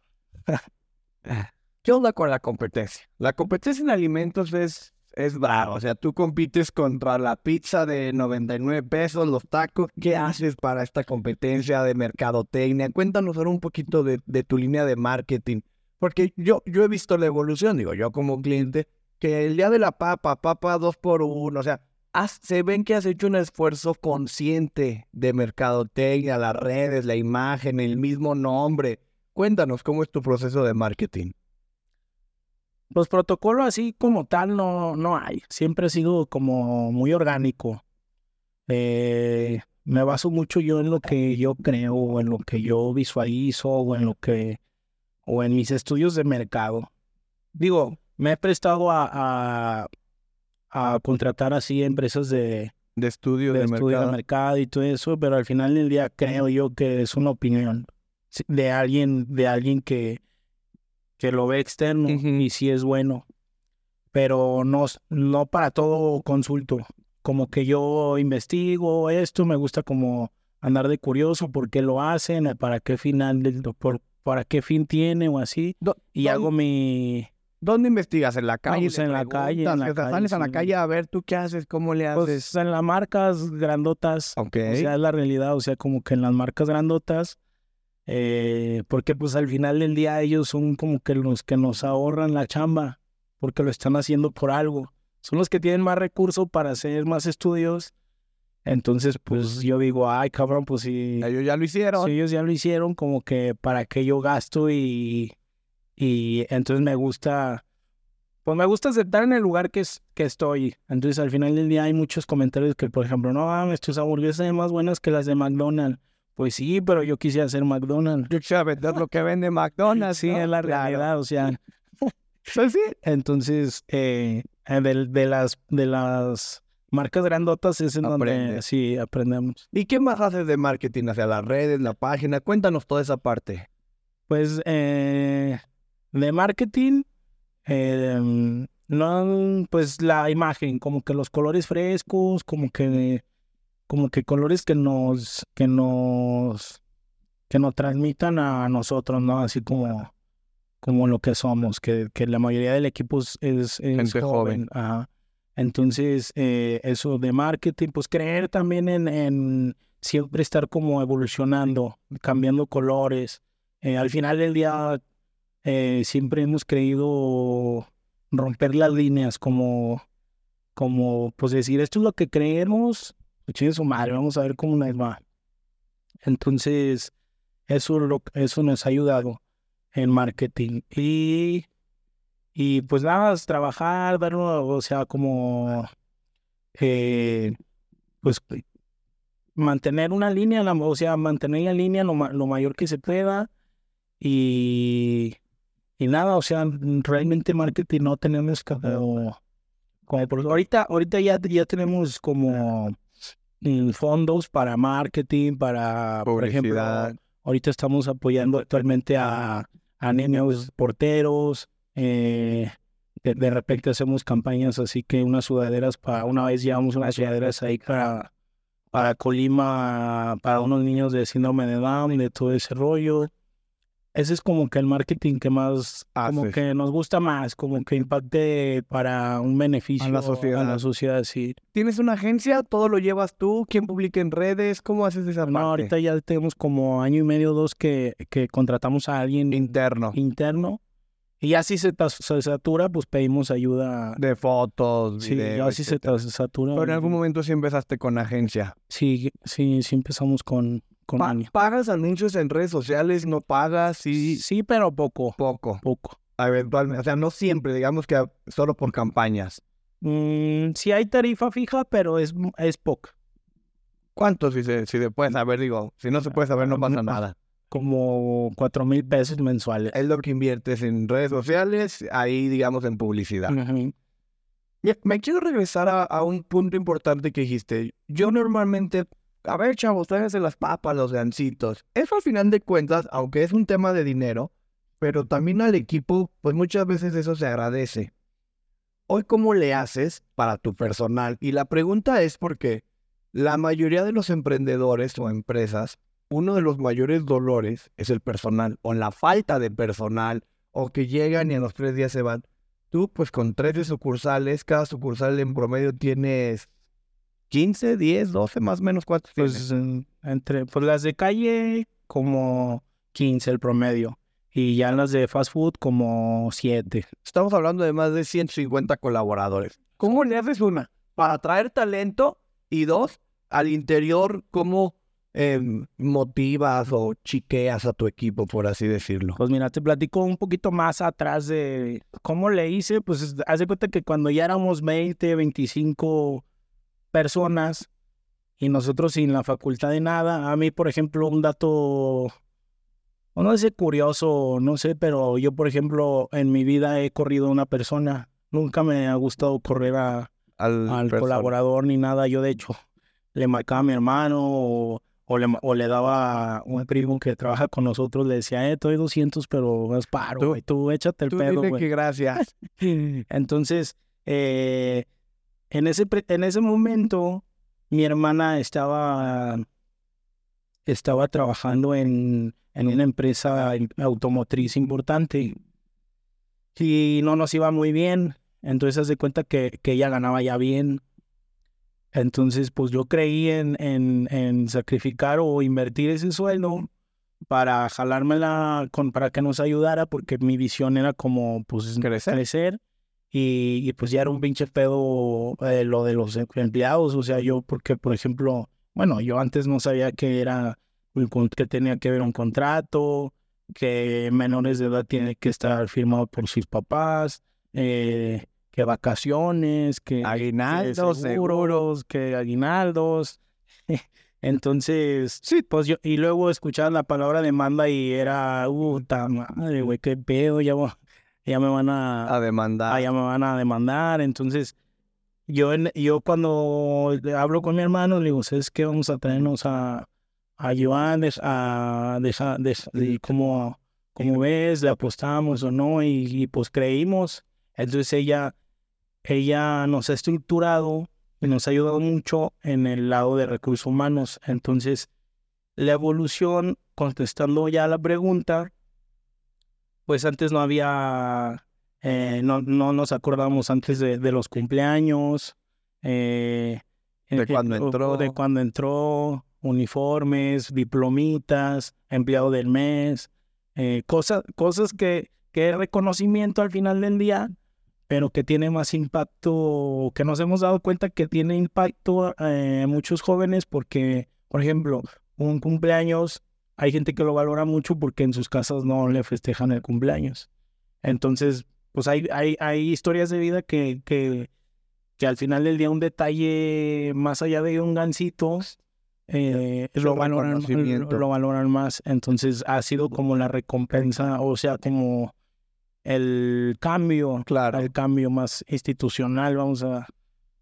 ¿Qué onda con la competencia? La competencia en alimentos es, es brava. O sea, tú compites contra la pizza de 99 pesos, los tacos. ¿Qué haces para esta competencia de mercadotecnia? Cuéntanos ahora un poquito de, de tu línea de marketing. Porque yo, yo he visto la evolución, digo, yo como cliente, que el día de la papa, papa dos por uno, o sea, se ven que has hecho un esfuerzo consciente de mercadotecnia, las redes, la imagen, el mismo nombre. Cuéntanos cómo es tu proceso de marketing. Pues protocolo así como tal no, no hay. Siempre ha sido como muy orgánico. Eh, me baso mucho yo en lo que yo creo, o en lo que yo visualizo, o en lo que, o en mis estudios de mercado. Digo, me he prestado a, a, a contratar así empresas de, De estudio de de, estudio mercado. de mercado y todo eso, pero al final del día creo yo que es una opinión de alguien, de alguien que, que lo ve externo Ujú. y sí es bueno. Pero no, no para todo consulto. Como que yo investigo esto, me gusta como andar de curioso, por qué lo hacen, para qué final, del- por, para qué fin tiene o así. Do- Y ¿dónde- hago mi, ¿Dónde investigas? ¿En la calle? pues, ¿Le en la calle, en la calle, sales a la sí. calle a ver tú qué haces, cómo le haces. pues en las marcas grandotas. ok. O sea, es la realidad, o sea, como que en las marcas grandotas, eh, porque pues al final del día ellos son como que los que nos ahorran la chamba, porque lo están haciendo por algo. Son los que tienen más recursos para hacer más estudios. Entonces, pues yo digo, ay, cabrón, pues si, Ellos ya lo hicieron. si ellos ya lo hicieron, como que para qué yo gasto y, y entonces me gusta, pues me gusta aceptar en el lugar que, es, que estoy. Entonces al final del día hay muchos comentarios que, por ejemplo, no mames, tus hamburguesas son más buenas que las de McDonald's. Pues sí, pero yo quisiera hacer McDonald's. Yo quisiera vender lo que vende McDonald's. Sí, ¿no? es la Claro. realidad, o sea, Pues sí. entonces eh, eh, de, de las de las marcas grandotas es en donde sí aprendemos. ¿Y qué más haces de marketing hacia las redes, la página? Cuéntanos toda esa parte. Pues eh, de marketing, eh, no, pues la imagen, como que los colores frescos, como que, como que colores que nos, que nos, que nos transmitan a nosotros, ¿no? Así como, como lo que somos, que, que la mayoría del equipo es, es, joven. Ajá. Entonces, eh, eso de marketing, pues creer también en, en siempre estar como evolucionando, cambiando colores. Eh, al final del día, eh, siempre hemos creído romper las líneas, como, como pues decir, esto es lo que creemos, chingue su madre, vamos a ver cómo nos va. Entonces, eso, lo, eso nos ha ayudado en marketing. Y, y pues nada, trabajar, verlo, o sea, como, eh, pues mantener una línea, o sea, mantener la línea lo, lo mayor que se pueda y, y nada, o sea, realmente marketing no tenemos como, ahorita, ahorita ya, ya tenemos como fondos para marketing, para, por ejemplo, ahorita estamos apoyando actualmente a, a niños porteros, Eh, de, de repente hacemos campañas así que unas sudaderas para, una vez llevamos unas sudaderas ahí para, para Colima, para unos niños de síndrome de Down y de todo ese rollo. Ese es como que el marketing que más, como que nos gusta más, como que impacte para un beneficio A la sociedad. a la sociedad, sí. ¿Tienes una agencia? ¿Todo lo llevas tú? ¿Quién publica en redes? ¿Cómo haces esa No, parte? ahorita ya tenemos como año y medio, dos que, que contratamos a alguien Interno. interno y ya si se, se satura, pues pedimos ayuda. De fotos, Sí, videos, ya si se satura. Pero en algún momento sí empezaste con agencia. Sí, sí, sí empezamos con, con Pa-. ¿Pagas anuncios en redes sociales? ¿No pagas? Sí, Sí, pero poco, poco. poco. Eventualmente. O sea, no siempre, digamos que solo por campañas. Mm, sí hay tarifa fija, pero es, es poco. ¿Cuánto si se, si se puede saber? Digo, si no se puede saber no pasa nada. Como cuatro mil pesos mensuales. Es lo que inviertes en redes sociales, ahí digamos en publicidad. Ya, Me quiero regresar a, a un punto importante que dijiste. Yo normalmente, a ver, chavos, tráiganse las papas, los gancitos. Eso al final de cuentas, aunque es un tema de dinero, pero también al equipo, pues muchas veces eso se agradece. Hoy, ¿cómo le haces para tu personal? Y la pregunta es porque la mayoría de los emprendedores o empresas, uno de los mayores dolores es el personal, o la falta de personal, o que llegan y a los tres días se van. Tú, pues con 13 sucursales, cada sucursal en promedio tienes 15, 10, 12, más o menos, ¿cuántos? Pues en- entre pues las de calle como 15 el promedio y ya las de fast food como 7. Estamos hablando de más de 150 colaboradores. ¿Cómo le haces una? Para atraer talento y dos, al interior, ¿cómo em, motivas o chiqueas a tu equipo, por así decirlo? Pues mira, te platico un poquito más atrás de cómo le hice. Pues es- haz de cuenta que cuando ya éramos 20, 25 personas y nosotros sin la facultad de nada, a mí, por ejemplo, un dato, no sé, curioso, no sé, pero yo, por ejemplo, en mi vida he corrido a una persona. Nunca me ha gustado correr a, Al, colaborador ni nada. Yo, de hecho, le marcaba a mi hermano o, o le, o le daba a un primo que trabaja con nosotros, le decía, eh, te doy 200, pero es paro, Tú-. Tú échate el Tú pedo, dile güey. que gracias. Entonces, eh, en, ese, en ese momento, mi hermana estaba, estaba trabajando en, en una empresa automotriz importante y no nos iba muy bien. Entonces, haz de cuenta que, que ella ganaba ya bien. Entonces, pues yo creí en, en, en sacrificar o invertir ese sueldo para jalármela con, para que nos ayudara, porque mi visión era como, pues, Crecer. crecer. Y, y, pues ya era un pinche pedo eh, lo de los em- empleados. O sea, yo, porque, por ejemplo, bueno, yo antes no sabía que era, que tenía que ver un contrato, que menores de edad tiene que estar firmado por sus papás, eh, que vacaciones, que que Aguinaldos, seguros, que aguinaldos. Entonces, Sí. pues yo, y luego escuchaba la palabra demanda y era, puta madre, güey, qué pedo, ya, ya me van a, A demandar. ya me van a demandar. Entonces, yo, yo cuando hablo con mi hermano, le digo, ¿sabes qué? Vamos a traernos a, a Joan, a dejar, de, como, como ves, le apostamos o no, y, y pues creímos. Entonces ella, ella nos ha estructurado y nos ha ayudado mucho en el lado de recursos humanos. Entonces, la evolución, contestando ya la pregunta, pues antes no había, eh, no, no nos acordamos antes de, de los cumpleaños, eh, De eh, cuando entró. de cuando entró, uniformes, diplomitas, empleado del mes, eh, cosas, cosas que, que es reconocimiento al final del día, pero que tiene más impacto, que nos hemos dado cuenta que tiene impacto eh, en muchos jóvenes porque, por ejemplo, un cumpleaños, hay gente que lo valora mucho porque en sus casas no le festejan el cumpleaños. Entonces, pues hay, hay, hay historias de vida que, que, que al final del día un detalle más allá de un gancito, eh, lo, valoran, lo, lo valoran más. Entonces ha sido como la recompensa, o sea, como el cambio, Claro. el cambio más institucional, vamos a...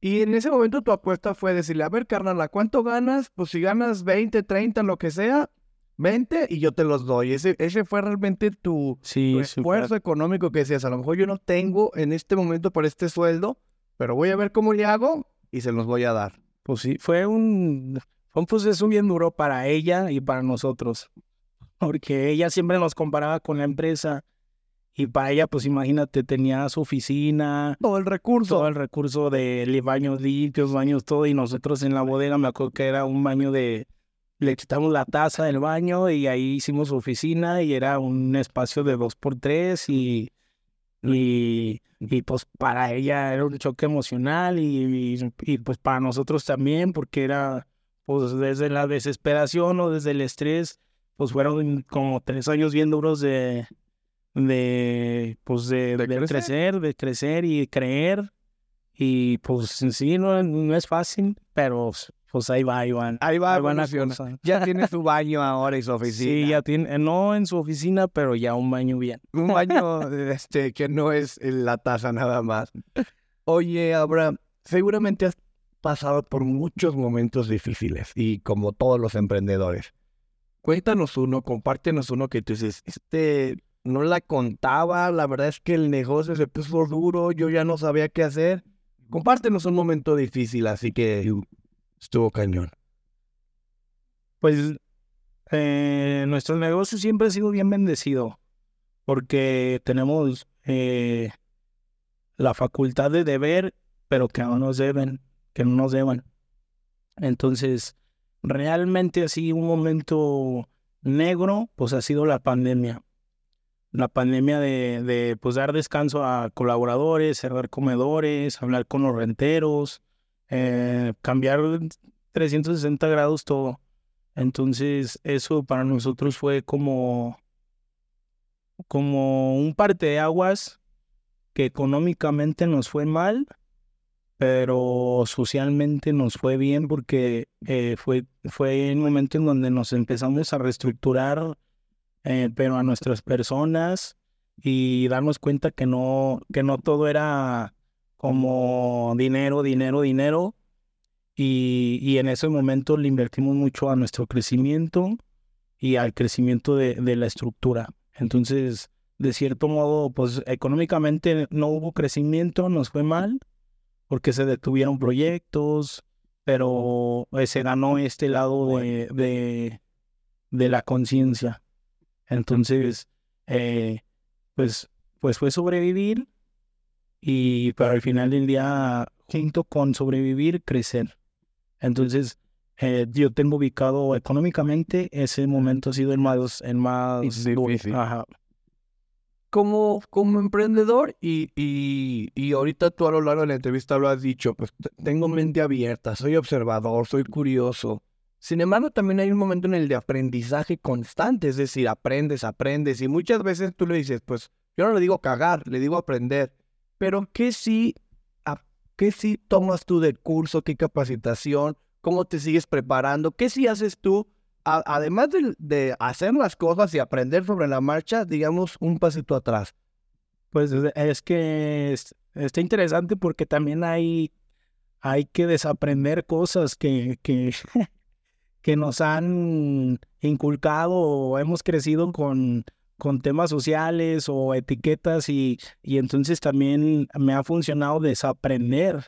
Y en ese momento tu apuesta fue decirle, a ver, carnal, ¿a cuánto ganas? Pues si ganas 20, 30, lo que sea, vente y yo te los doy. Ese, ese fue realmente tu, Sí, tu esfuerzo económico que decías, a lo mejor yo no tengo en este momento para este sueldo, pero voy a ver cómo le hago y se los voy a dar. Pues sí, fue un, fue un proceso bien duro para ella y para nosotros, porque ella siempre nos comparaba con la empresa y para ella, pues imagínate, tenía su oficina, Todo el recurso. todo el recurso de baños limpios, baños todo, y nosotros en la bodega me acuerdo que era un baño de, le quitamos la taza del baño y ahí hicimos oficina y era un espacio de dos por tres y, y, y pues para ella era un choque emocional y, y, y, pues para nosotros también porque era pues desde la desesperación o desde el estrés pues fueron como tres años bien duros de de pues de, De de crecer. crecer de crecer y creer y pues sí no, no es fácil pero pues ahí va Iván Ahí va, ahí va la evoluciona. cosa. Ya tiene su baño ahora y su oficina. Sí, ya tiene, no en su oficina, pero ya un baño bien. Un baño este, que no es en la taza nada más. Oye, Abraham, seguramente has pasado por muchos momentos difíciles y como todos los emprendedores. Cuéntanos uno, compártenos uno que tú dices, este no la contaba, la verdad es que el negocio se puso duro, yo ya no sabía qué hacer. Compártenos un momento difícil, así que estuvo cañón. Pues eh, nuestro negocio siempre ha sido bien bendecido porque tenemos eh, la facultad de deber, pero que no nos deben, que no nos deban. Entonces, realmente así un momento negro, pues ha sido la pandemia. La pandemia de, de pues dar descanso a colaboradores, cerrar comedores, hablar con los renteros, eh, cambiar 360 grados todo. Entonces, eso para nosotros fue como, como un parteaguas que económicamente nos fue mal, pero socialmente nos fue bien porque eh, fue, fue un momento en donde nos empezamos a reestructurar, eh, pero a nuestras personas y darnos cuenta que no, que no todo era como dinero, dinero, dinero. Y, y en ese momento le invertimos mucho a nuestro crecimiento y al crecimiento de, de la estructura. Entonces, de cierto modo, pues económicamente no hubo crecimiento, nos fue mal, porque se detuvieron proyectos, pero eh, se ganó este lado de, de, de la conciencia. Entonces, eh, pues, pues fue sobrevivir y para al final del día, junto con sobrevivir, crecer. Entonces, eh, yo tengo ubicado económicamente, ese momento ha sido el más, el más. Difícil. Ajá. como, como emprendedor y, y, y ahorita tú a lo largo de la entrevista lo has dicho, pues tengo mente abierta, soy observador, soy curioso. Sin embargo, también hay un momento en el de aprendizaje constante, es decir, aprendes, aprendes y muchas veces tú le dices, pues yo no le digo cagar, le digo aprender, pero ¿qué sí, a- qué sí tomas tú del curso, qué capacitación, cómo te sigues preparando, qué sí haces tú a- además de, de hacer las cosas y aprender sobre la marcha, digamos, un pasito atrás. Pues es- es que es- está interesante porque también hay, hay que desaprender cosas que, que, que nos han inculcado o hemos crecido con, con temas sociales o etiquetas y, y entonces también me ha funcionado desaprender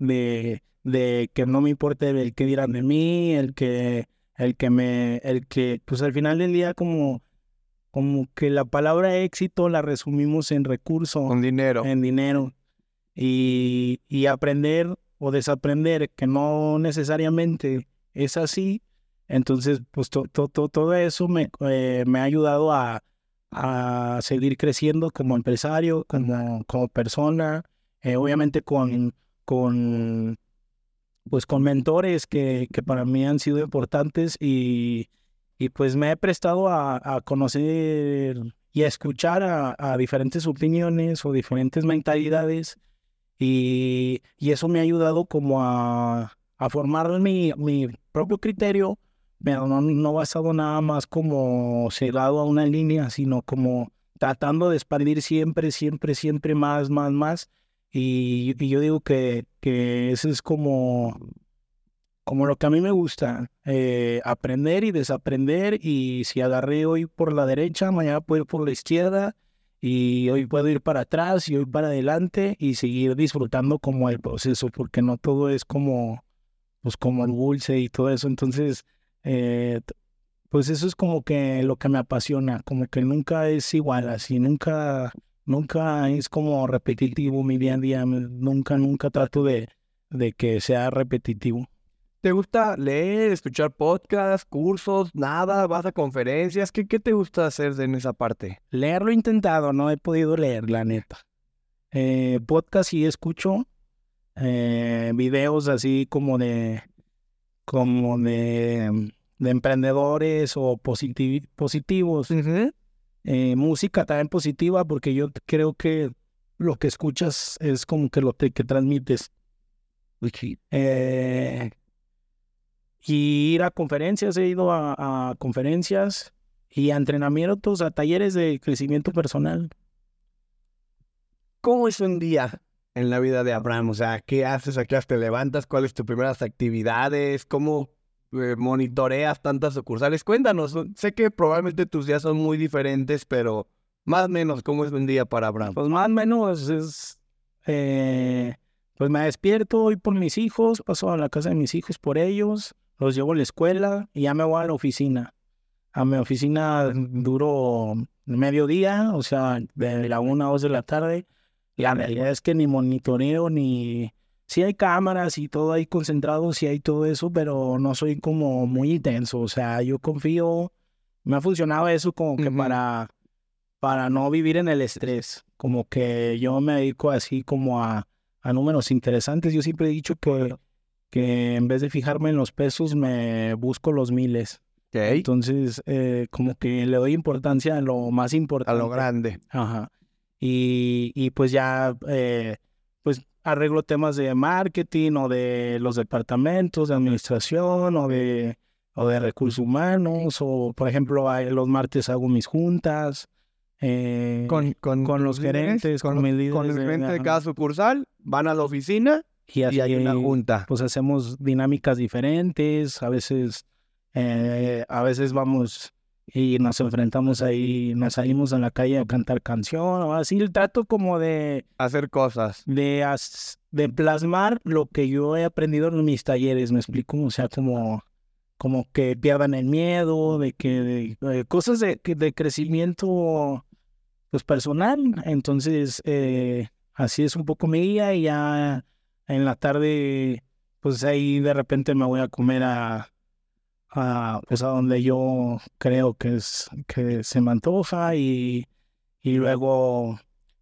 de, de que no me importe el que dirán de mí, el que, el que me, el que, pues al final del día como, como que la palabra éxito la resumimos en recurso Con dinero. en dinero y, y aprender o desaprender que no necesariamente es así. Entonces, pues to- to- to- todo eso me, eh, me ha ayudado a, a seguir creciendo como empresario, como, como persona, eh, obviamente con, con, pues con mentores que, que para mí han sido importantes y, y pues me he prestado a, a conocer y a escuchar a, a diferentes opiniones o diferentes mentalidades y, y eso me ha ayudado como a, a formar mi, mi propio criterio, no, no basado nada más como cerrado a una línea, sino como tratando de expandir siempre, siempre, siempre más, más, más. Y, y yo digo que, que ese es como, como lo que a mí me gusta, eh, aprender y desaprender y si agarré hoy por la derecha, mañana puedo ir por la izquierda y hoy puedo ir para atrás y hoy para adelante y seguir disfrutando como el proceso, porque no todo es como, pues como el dulce y todo eso, entonces, eh, pues eso es como que lo que me apasiona, como que nunca es igual, así, nunca, nunca es como repetitivo mi día a día, nunca, nunca trato de, de que sea repetitivo. ¿Te gusta leer, escuchar podcasts, cursos, nada? ¿Vas a conferencias? ¿Qué, qué te gusta hacer en esa parte? Leer lo he intentado, no he podido leer, la neta. Eh, podcast sí escucho. Eh, videos así como de como de, de emprendedores o positivos. Eh, música también positiva porque yo creo que lo que escuchas es como que lo que transmites. Eh, y ir a conferencias, he ido a, conferencias y a entrenamientos, a talleres de crecimiento personal. ¿Cómo es un día en la vida de Abraham? O sea, ¿qué haces? ¿A qué te levantas? ¿Cuáles tus primeras actividades? ¿Cómo eh, monitoreas tantas sucursales? Cuéntanos. Sé que probablemente tus días son muy diferentes, pero más o menos, ¿cómo es un día para Abraham? Pues más o menos es... Eh, pues me despierto, voy por mis hijos, paso a la casa de mis hijos por ellos, los llevo a la escuela y ya me voy a la oficina. A mi oficina duro mediodía, o sea, de la una a dos de la tarde. Realidad es que ni monitoreo ni... Sí hay cámaras y todo ahí concentrado, sí hay todo eso, pero no soy como muy intenso. O sea, yo confío, me ha funcionado eso como que para, para no vivir en el estrés. Como que yo me dedico así como a, a números interesantes. Yo siempre he dicho que que en vez de fijarme en los pesos, me busco los miles. Entonces, eh, como que le doy importancia a lo más importante. A lo grande. Ajá. Y, y pues ya, eh, arreglo temas de marketing o de los departamentos de administración o de, o de recursos humanos. O, por ejemplo, los martes hago mis juntas. Eh, con, con, con, los gerentes, con, con, el gerente de cada sucursal, van a la oficina y, hay una junta. Pues hacemos dinámicas diferentes, a veces, eh, a veces vamos y nos enfrentamos ahí, nos salimos a la calle a cantar canción o así, el trato como de... Hacer cosas. De, de plasmar lo que yo he aprendido en mis talleres, me explico, o sea, como, como que pierdan el miedo, de que de, cosas de, de crecimiento pues personal, entonces eh, así es un poco mi guía y ya en la tarde, pues ahí de repente me voy a comer a, a, pues a donde yo creo que es que se me antoja y, y luego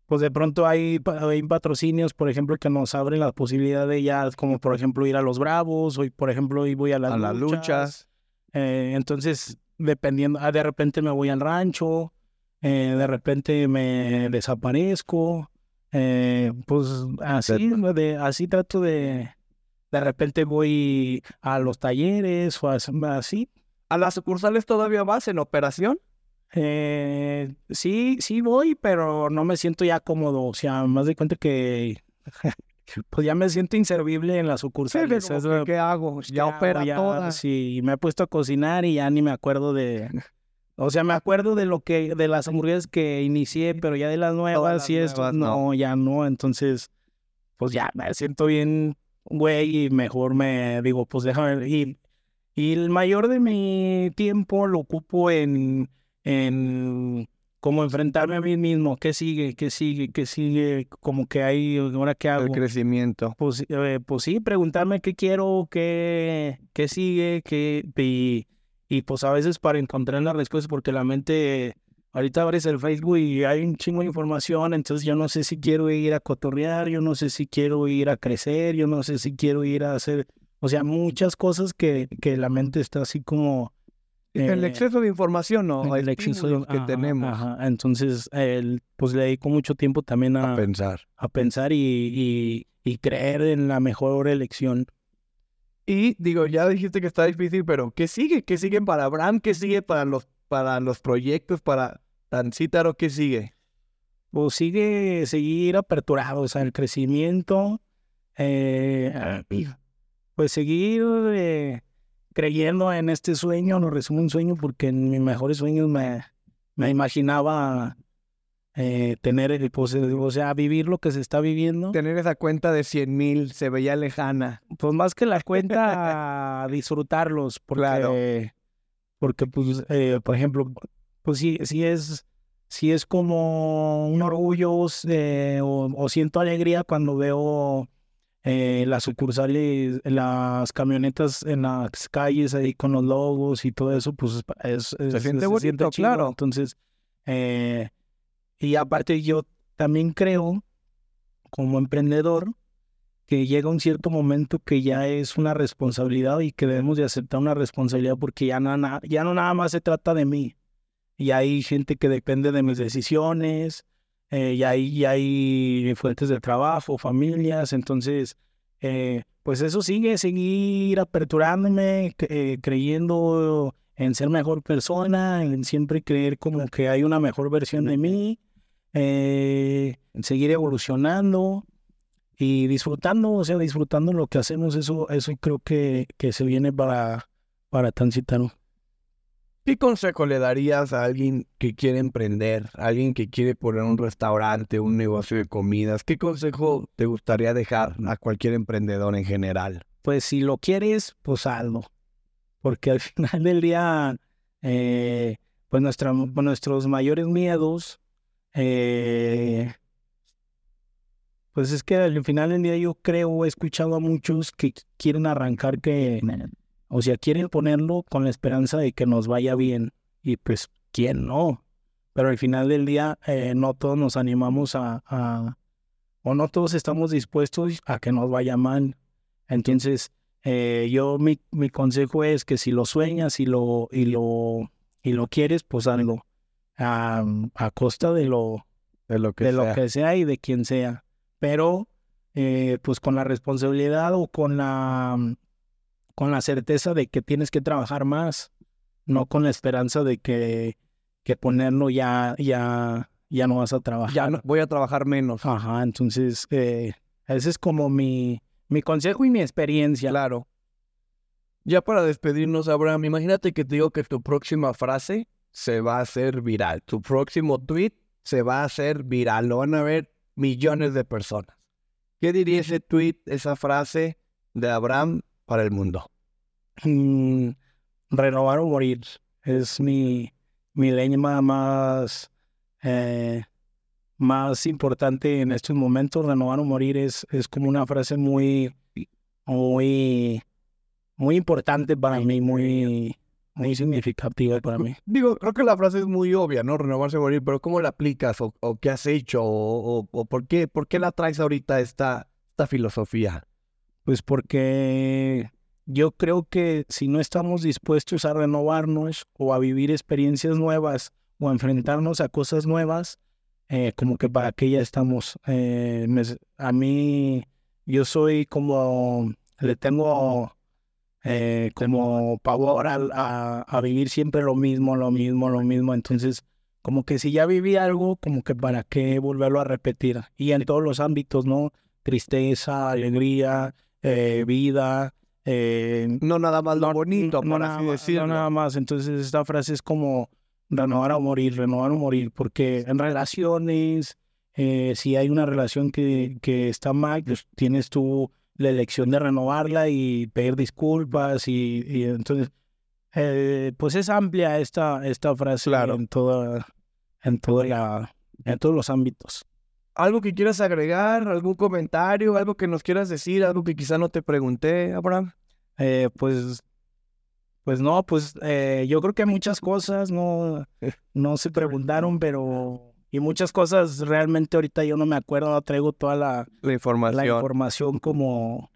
pues de pronto hay, hay, patrocinios, por ejemplo, que nos abren la posibilidad de ya, como por ejemplo ir a los Bravos, o por ejemplo hoy voy a las, a luchas. Eh, entonces, dependiendo, ah, de repente me voy al rancho, eh, de repente me desaparezco, eh, pues así, de, así trato de, de repente voy a los talleres o así. ¿A las sucursales todavía vas en operación? Eh, sí, sí voy, pero no me siento ya cómodo. O sea, más de cuenta que pues ya me siento inservible en las sucursales. ¿Qué hago? Ya opera todas. Sí, me he puesto a cocinar y ya ni me acuerdo de, o sea, me acuerdo de lo que, de las hamburguesas que inicié, pero ya de las nuevas y esto, no, ya no. Entonces, pues ya me siento bien, güey, y mejor me digo, pues déjame. Y, y el mayor de mi tiempo lo ocupo en, en como enfrentarme a mí mismo. ¿Qué sigue? ¿Qué sigue? ¿Qué sigue? Como que hay, ahora qué hago. El crecimiento. Pues, eh, pues sí, preguntarme qué quiero, qué, qué sigue, qué. Y, y pues a veces para encontrar las respuestas, porque la mente, ahorita abres el Facebook y hay un chingo de información, entonces yo no sé si quiero ir a cotorrear, yo no sé si quiero ir a crecer, yo no sé si quiero ir a hacer, o sea, muchas cosas que, que la mente está así como... el eh, exceso de información, ¿no? El exceso que tenemos. Entonces, el, pues le dedico mucho tiempo también a, pensar. A pensar y, y, y creer en la mejor elección. Y digo, ya dijiste que está difícil, pero ¿qué sigue? ¿Qué sigue para Abraham? ¿Qué sigue para los, para los proyectos, para Tancítaro? ¿Qué sigue? Pues sigue seguir aperturado, o sea, el crecimiento. Eh, pues seguir eh, creyendo en este sueño, lo resumo un sueño porque en mis mejores sueños me, me imaginaba eh, tener, el, pues, o sea, vivir lo que se está viviendo. Tener esa cuenta de 100 mil se veía lejana. Pues más que la cuenta, disfrutarlos, porque, porque pues, eh, por ejemplo, pues sí, sí es, sí es como un orgullo eh, o, o, siento alegría cuando veo eh, las sucursales, las camionetas en las calles ahí con los logos y todo eso, pues es, se siente bonito, claro. Entonces, eh, y aparte yo también creo, como emprendedor, que llega un cierto momento que ya es una responsabilidad y que debemos de aceptar una responsabilidad porque ya no, ya no nada más se trata de mí. Y hay gente que depende de mis decisiones, eh, y, hay, y hay fuentes de trabajo, familias, entonces, eh, pues eso sigue, seguir aperturándome, eh, creyendo en ser mejor persona, en siempre creer como que hay una mejor versión de mí, seguir evolucionando y disfrutando, o sea, disfrutando lo que hacemos, eso, eso creo que, que se viene para, para Tancitano. ¿Qué consejo le darías a alguien que quiere emprender, a alguien que quiere poner un restaurante, un negocio de comidas? ¿Qué consejo te gustaría dejar a cualquier emprendedor en general? Pues si lo quieres, pues hazlo. Porque al final del día, eh, pues nuestra, nuestros mayores miedos, eh, pues es que al final del día yo creo, he escuchado a muchos que quieren arrancar que o sea, quieren ponerlo con la esperanza de que nos vaya bien. Y pues, ¿quién no? Pero al final del día, eh, no todos nos animamos a, o no todos estamos dispuestos a que nos vaya mal. Entonces, eh, yo mi, mi, consejo es que si lo sueñas y lo, y lo, y lo quieres, pues hazlo. A, a costa de lo, de lo que de sea. lo que sea y de quien sea. Pero, eh, pues con la responsabilidad o con la con la certeza de que tienes que trabajar más, no con la esperanza de que, que ponerlo ya, ya, ya no vas a trabajar. Ya no, voy a trabajar menos. Ajá, entonces eh, ese es como mi, mi consejo y mi experiencia. Claro. Ya para despedirnos, Abraham, imagínate que te digo que tu próxima frase se va a hacer viral. Tu próximo tweet se va a hacer viral. Lo van a ver millones de personas. ¿Qué diría ese tweet, esa frase de Abraham para el mundo? Mm, renovar o morir es mi, mi más, eh, más importante en estos momentos. Renovar o morir es, es como una frase muy, muy, muy importante para mí, muy, muy significativa para mí. Digo, creo que la frase es muy obvia, ¿no? Renovarse o morir, pero ¿cómo la aplicas o, o qué has hecho o, o, o, por, qué, por qué la traes ahorita esta, esta filosofía? Pues porque yo creo que si no estamos dispuestos a renovarnos o a vivir experiencias nuevas o a enfrentarnos a cosas nuevas, eh, como que para qué ya estamos. Eh, me, a mí, yo soy como, le tengo eh, como pavor a, a, a, vivir siempre lo mismo, lo mismo, lo mismo. Entonces, como que si ya viví algo, como que para qué volverlo a repetir. Y en todos los ámbitos, ¿no? Tristeza, alegría, vida. Eh, no nada más lo bonito, no, por nada, así decirlo. No nada más. Entonces, esta frase es como renovar o morir, renovar o morir, porque en relaciones, eh, si hay una relación que, que está mal, pues tienes tú la elección de renovarla y pedir disculpas y, y entonces, eh, pues es amplia esta, esta frase claro. en toda, en toda la, en todos los ámbitos. ¿Algo que quieras agregar? ¿Algún comentario? ¿Algo que nos quieras decir? ¿Algo que quizá no te pregunté, Abraham? Eh, pues, pues no, pues eh, yo creo que muchas cosas no, no se preguntaron, pero... Y muchas cosas realmente ahorita yo no me acuerdo, no traigo toda la, la información, la información como,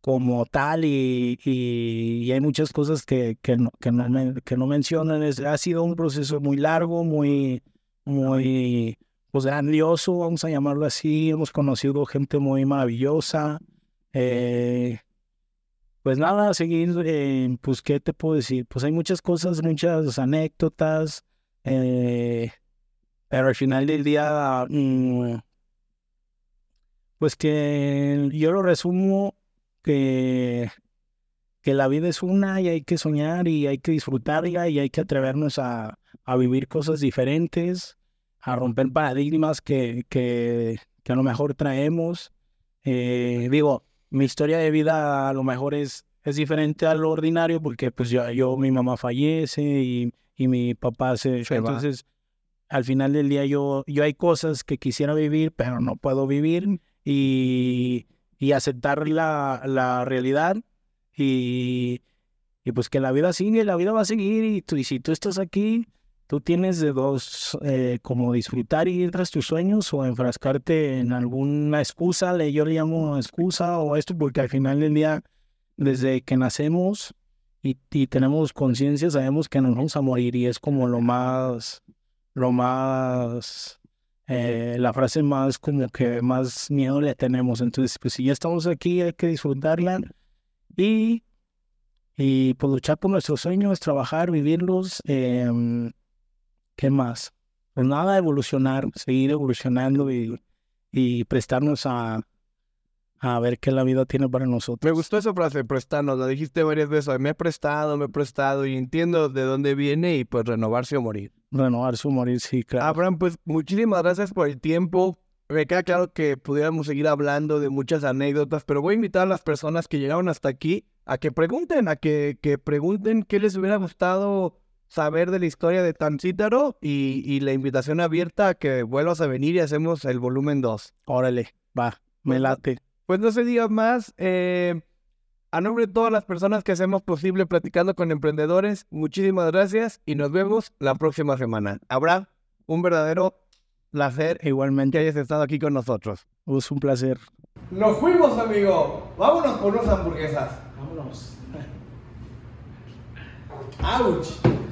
como tal y, y, y, hay muchas cosas que, que, no, que, no, me, que no mencionan. Es, ha sido un proceso muy largo, muy, muy pues grandioso, vamos a llamarlo así. Hemos conocido gente muy maravillosa. Eh, pues nada, seguir, eh, pues, ¿qué te puedo decir? Pues hay muchas cosas, muchas anécdotas, eh, pero al final del día, mmm, pues que yo lo resumo que, que la vida es una y hay que soñar y hay que disfrutarla y hay que atrevernos a, a vivir cosas diferentes, a romper paradigmas que, que, que a lo mejor traemos. Eh, digo, mi historia de vida a lo mejor es, es diferente a lo ordinario porque pues yo, yo mi mamá fallece y, y mi papá se... Se va. entonces, al final del día yo, yo hay cosas que quisiera vivir, pero no puedo vivir y, y aceptar la, la realidad y, y pues que la vida sigue, la vida va a seguir y, tú, y si tú estás aquí, tú tienes de dos, eh, como disfrutar y ir tras tus sueños o enfrascarte en alguna excusa, yo le llamo excusa o esto, porque al final del día, desde que nacemos y, y tenemos conciencia, sabemos que nos vamos a morir y es como lo más, lo más, eh, la frase más como que más miedo le tenemos. Entonces, pues si ya estamos aquí, hay que disfrutarla y, y pues luchar por nuestros sueños, trabajar, vivirlos. em, ¿Qué más? Pues nada, evolucionar, seguir evolucionando y, y prestarnos a, a ver qué la vida tiene para nosotros. Me gustó esa frase, prestarnos, la dijiste varias veces, me he prestado, me he prestado y entiendo de dónde viene y pues renovarse o morir. Renovarse o morir, sí, claro. Abraham, pues muchísimas gracias por el tiempo. Me queda claro que pudiéramos seguir hablando de muchas anécdotas, pero voy a invitar a las personas que llegaron hasta aquí a que pregunten, a que, que pregunten qué les hubiera gustado saber de la historia de Tancítaro y, y la invitación abierta a que vuelvas a venir y hacemos el volumen 2. Órale, va, me Bueno, late. Pues no se diga más. eh, a nombre de todas las personas que hacemos posible platicando con emprendedores, muchísimas gracias y nos vemos la próxima semana. Habrá un verdadero placer que Igualmente, hayas estado aquí con nosotros. es un placer. Nos fuimos, amigo. Vámonos por unas hamburguesas. Vámonos. ¡Auch!